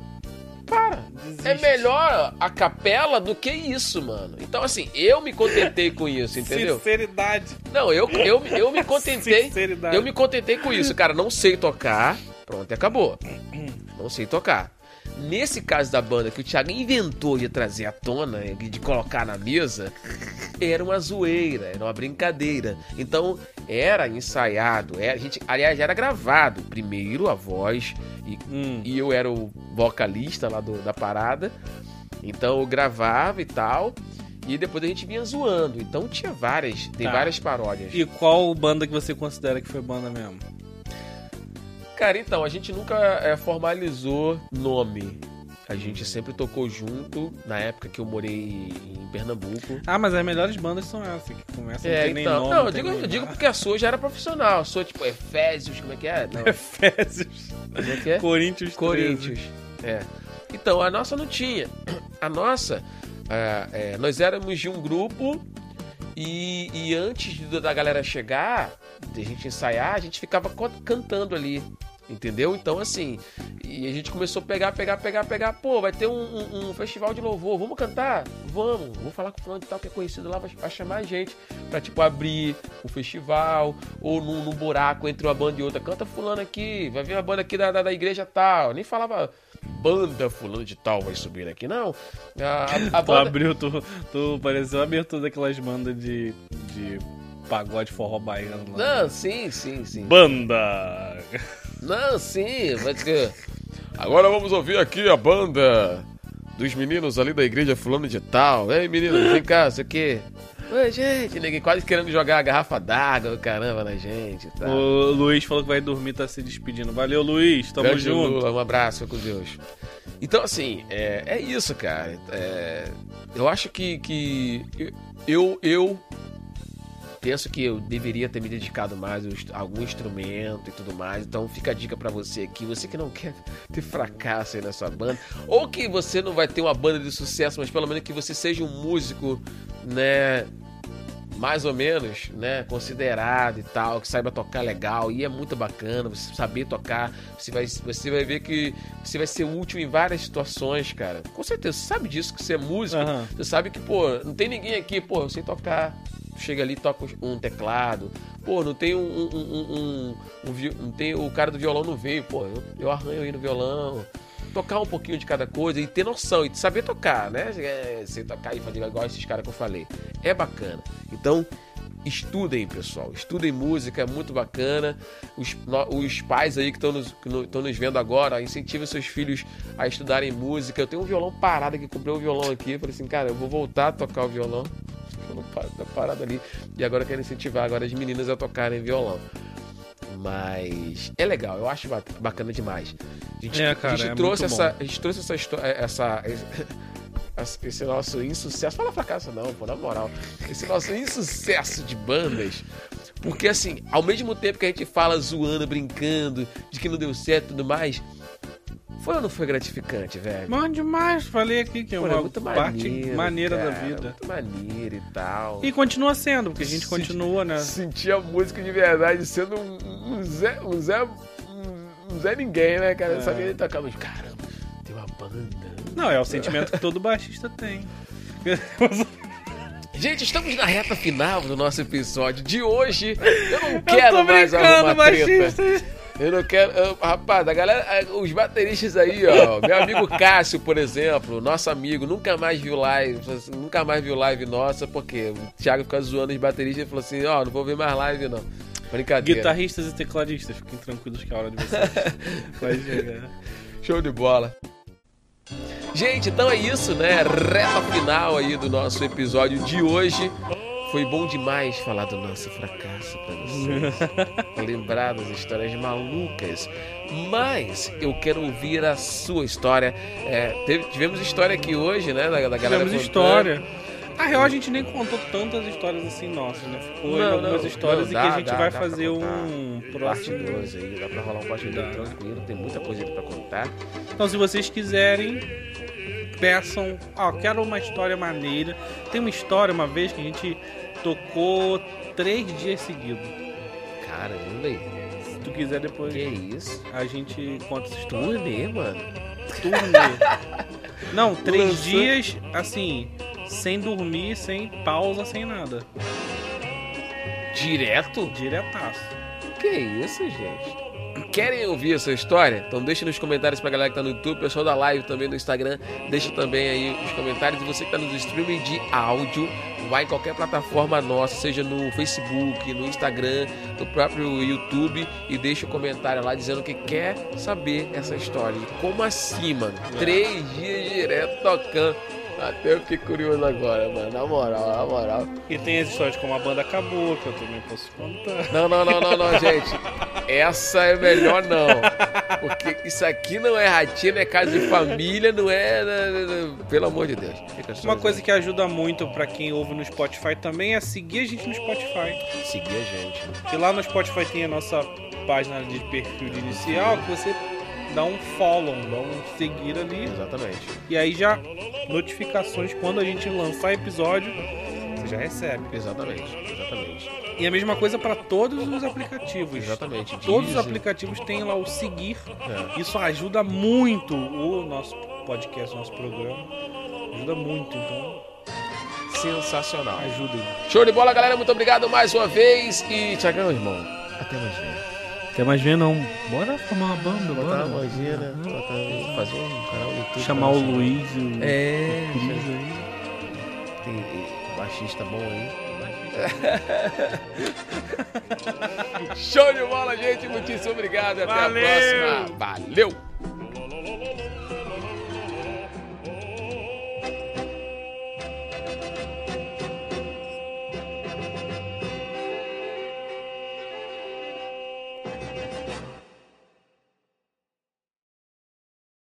Speaker 1: Para.
Speaker 2: Desiste.
Speaker 1: É melhor a capela do que isso, mano. Então, assim, eu me contentei com isso, entendeu?
Speaker 2: Sinceridade.
Speaker 1: Não, eu, eu, eu me (laughs) contentei.
Speaker 2: Sinceridade.
Speaker 1: Eu me contentei com isso, cara. Não sei tocar. Pronto, e acabou. (clears throat) Não sei tocar. Nesse caso da banda que o Thiago inventou de trazer à tona, de colocar na mesa, era uma zoeira, era uma brincadeira. Então era ensaiado, era, a gente, aliás, era gravado. Primeiro a voz, e,
Speaker 2: Hum.
Speaker 1: e eu era o vocalista lá do- da parada. Então eu gravava e tal. E depois a gente vinha zoando. Então tinha várias, tem
Speaker 2: Tá.
Speaker 1: várias paródias.
Speaker 2: E qual banda que você considera que foi banda mesmo?
Speaker 1: Cara, então, a gente nunca é, formalizou nome. A gente sempre tocou junto na época que eu morei em Pernambuco.
Speaker 2: Ah, mas as melhores bandas são essas, que começam
Speaker 1: É,
Speaker 2: não
Speaker 1: então.
Speaker 2: nome.
Speaker 1: não, eu digo, eu digo porque a sua já era profissional. A sua, tipo, Efésios, como é que é? (laughs) Não,
Speaker 2: Efésios.
Speaker 1: como é que é?
Speaker 2: Corinthians 13.
Speaker 1: Corinthians. É. Então, a nossa não tinha. A nossa, é, é, nós éramos de um grupo e, e antes da galera chegar, de a gente ensaiar, a gente ficava cantando ali. Entendeu? Então, assim, e a gente começou a pegar, pegar, pegar, pegar. Pô, vai ter um, um- um festival de louvor, vamos cantar? Vamos. Vou falar com o fulano de tal que é conhecido lá, vai, vai chamar a gente pra, tipo, abrir o festival ou num, num buraco entre uma banda e outra. Canta fulano aqui, vai vir uma banda aqui da, da, da igreja tal. Nem falava banda fulano de tal vai subir aqui, não. A, a (laughs)
Speaker 2: Tu
Speaker 1: banda...
Speaker 2: abriu, tu, tu pareceu a abertura daquelas bandas de, de pagode forró baiano. lá.
Speaker 1: Não, sim, sim, sim.
Speaker 2: Banda!
Speaker 1: Não, sim, vai ser. Agora vamos ouvir aqui a banda dos meninos ali da igreja fulano de tal. Ei, meninos, vem cá, isso aqui. Oi, gente, ninguém quase querendo jogar a garrafa d'água, caramba, na gente. Tá.
Speaker 2: O Luiz falou que vai dormir, tá se despedindo. Valeu, Luiz. Tamo
Speaker 1: Grande
Speaker 2: junto.
Speaker 1: Lula, um abraço, com Deus. Então, assim, é, é isso, cara. É, eu acho que, que eu, eu penso que eu deveria ter me dedicado mais a algum instrumento e tudo mais. Então fica a dica pra você aqui, você que não quer (laughs) ter fracasso aí na sua banda, ou que você não vai ter uma banda de sucesso, mas pelo menos que você seja um músico, né, mais ou menos, né, considerado e tal, que saiba tocar legal, e é muito bacana você saber tocar, você vai, você vai ver que você vai ser útil em várias situações, cara. Com certeza, você sabe disso, que você é músico,
Speaker 2: Aham.
Speaker 1: você sabe que, pô, não tem ninguém aqui, pô, eu sei tocar. Chega ali, toca um teclado. Pô, não tem um. um, um, um- não tem o cara do violão não veio. Pô, eu, eu arranho aí no violão. Tocar um pouquinho de cada coisa e ter noção e saber tocar, né? É, sei tocar e fazer igual esses caras que eu falei. É bacana. Então, estudem, pessoal. Estudem música, é muito bacana. Os, no- os pais aí que estão nos, no- nos vendo agora, incentivem seus filhos a estudarem música. Eu tenho um violão parado aqui, comprei um violão aqui. Falei assim, cara, eu vou voltar a tocar o violão. O violão pa- tá parado ali. E agora eu quero incentivar agora as meninas a tocarem violão. Mas é legal, eu acho ba- bacana demais. A gente,
Speaker 2: É, cara,
Speaker 1: a gente
Speaker 2: é
Speaker 1: trouxe essa,
Speaker 2: bom.
Speaker 1: a gente trouxe essa história, essa, (laughs) esse- esse nosso insucesso. Fala fracasso não, pô, na moral. Esse nosso insucesso de bandas. Porque assim, ao mesmo tempo que a gente fala zoando, brincando, de que não deu certo e tudo mais, foi ou não foi gratificante, velho?
Speaker 2: Bom demais, falei aqui que é
Speaker 1: Pô,
Speaker 2: uma
Speaker 1: é
Speaker 2: parte
Speaker 1: maneiro,
Speaker 2: maneira da
Speaker 1: cara,
Speaker 2: vida.
Speaker 1: Muito maneiro e tal.
Speaker 2: E continua sendo, porque a gente
Speaker 1: Se-
Speaker 2: continua, né?
Speaker 1: Sentir a música de verdade sendo um, um Zé. Um Zé. Um, um Zé ninguém, né, cara? Eu
Speaker 2: É.
Speaker 1: sabia ele tocar, mas caramba, tem uma banda.
Speaker 2: Não, é o sentimento que todo baixista tem. (laughs)
Speaker 1: Gente, estamos na reta final do nosso episódio de hoje. Eu não
Speaker 2: Eu
Speaker 1: quero
Speaker 2: tô
Speaker 1: mais
Speaker 2: brincando,
Speaker 1: arrumar treta. Eu não quero. eu- rapaz, a galera. a- Os bateristas aí, ó. Meu amigo Cássio, por exemplo, nosso amigo, nunca mais viu live. Nunca mais viu live nossa, porque o Thiago fica zoando os bateristas e falou assim: ó, não vou ver mais live, não. Brincadeira.
Speaker 2: Guitarristas e tecladistas, fiquem tranquilos que a hora de vocês (laughs) vai chegar.
Speaker 1: Show de bola. Gente, então é isso, né? Reta final aí do nosso episódio de hoje. Foi bom demais falar do nosso fracasso pra vocês. (laughs) Lembrar das histórias malucas. Mas eu quero ouvir a sua história. É, teve- tivemos história aqui hoje, né? Da, da galera
Speaker 2: Tivemos
Speaker 1: contando.
Speaker 2: história. Na real, a gente nem contou tantas histórias assim nossas, né? Ficou
Speaker 1: Não,
Speaker 2: algumas
Speaker 1: não,
Speaker 2: histórias
Speaker 1: não,
Speaker 2: e
Speaker 1: dá,
Speaker 2: que a gente
Speaker 1: dá,
Speaker 2: vai
Speaker 1: dá
Speaker 2: fazer um
Speaker 1: Parte
Speaker 2: próximo.
Speaker 1: 2 aí, dá pra rolar um parte 2
Speaker 2: Dá.
Speaker 1: tranquilo, tem muita coisa aí pra contar.
Speaker 2: Então, se vocês quiserem, peçam. Ó, quero uma história maneira. Tem uma história uma vez que a gente tocou três dias seguidos.
Speaker 1: Caramba, aí.
Speaker 2: Se tu quiser depois,
Speaker 1: que isso?
Speaker 2: a gente conta essa história.
Speaker 1: Turnê, mano.
Speaker 2: Turnê. (laughs) Não, três
Speaker 1: Lançou-
Speaker 2: dias, assim, sem dormir, sem pausa, sem nada.
Speaker 1: Direto?
Speaker 2: Diretaço.
Speaker 1: Que isso, gente? Querem ouvir essa história? Então deixa nos comentários pra galera que tá no YouTube, pessoal da live também no Instagram, deixa também aí os comentários. E você que tá nos streaming de áudio, vai em qualquer plataforma nossa, seja no Facebook, no Instagram, no próprio YouTube, e deixa o comentário lá dizendo que quer saber essa história. E como assim, mano? Três dias direto tocando. Até eu fiquei curioso agora, mano. Na moral, na moral.
Speaker 2: E tem as histórias como a banda acabou, que eu também posso contar.
Speaker 1: Não, não, não, não, não, (laughs) gente. Essa é melhor não. Porque isso aqui não é ratinho, não é casa de família, não é. não, não, não. Pelo amor de Deus.
Speaker 2: Uma coisa que ajuda muito pra quem ouve no Spotify também é seguir a gente no Spotify.
Speaker 1: Seguir a gente. né?
Speaker 2: Que lá no Spotify tem a nossa página de perfil de inicial, que você dá um follow, dá um seguir ali.
Speaker 1: Exatamente.
Speaker 2: E aí já notificações quando a gente lançar episódio, você já recebe.
Speaker 1: Exatamente. Exatamente.
Speaker 2: E a mesma coisa para todos os aplicativos.
Speaker 1: Exatamente.
Speaker 2: Todos os aplicativos têm lá o seguir.
Speaker 1: É.
Speaker 2: Isso ajuda muito o nosso podcast, o nosso programa. Ajuda muito, então
Speaker 1: Sensacional.
Speaker 2: ajudem.
Speaker 1: Show de bola, galera. Muito obrigado mais uma vez. E, Tiagão, irmão. Até mais ver.
Speaker 2: Quer mais ver não? Bora formar uma banda,
Speaker 1: Botar uma manjinha, né? Botar, fazer um canal no YouTube.
Speaker 2: Chamar o. Luiz e o
Speaker 1: É,
Speaker 2: Cris aí.
Speaker 1: tem baixista bom aí. Show de bola, gente. Muitíssimo obrigado. Até
Speaker 2: Valeu.
Speaker 1: a próxima. Valeu!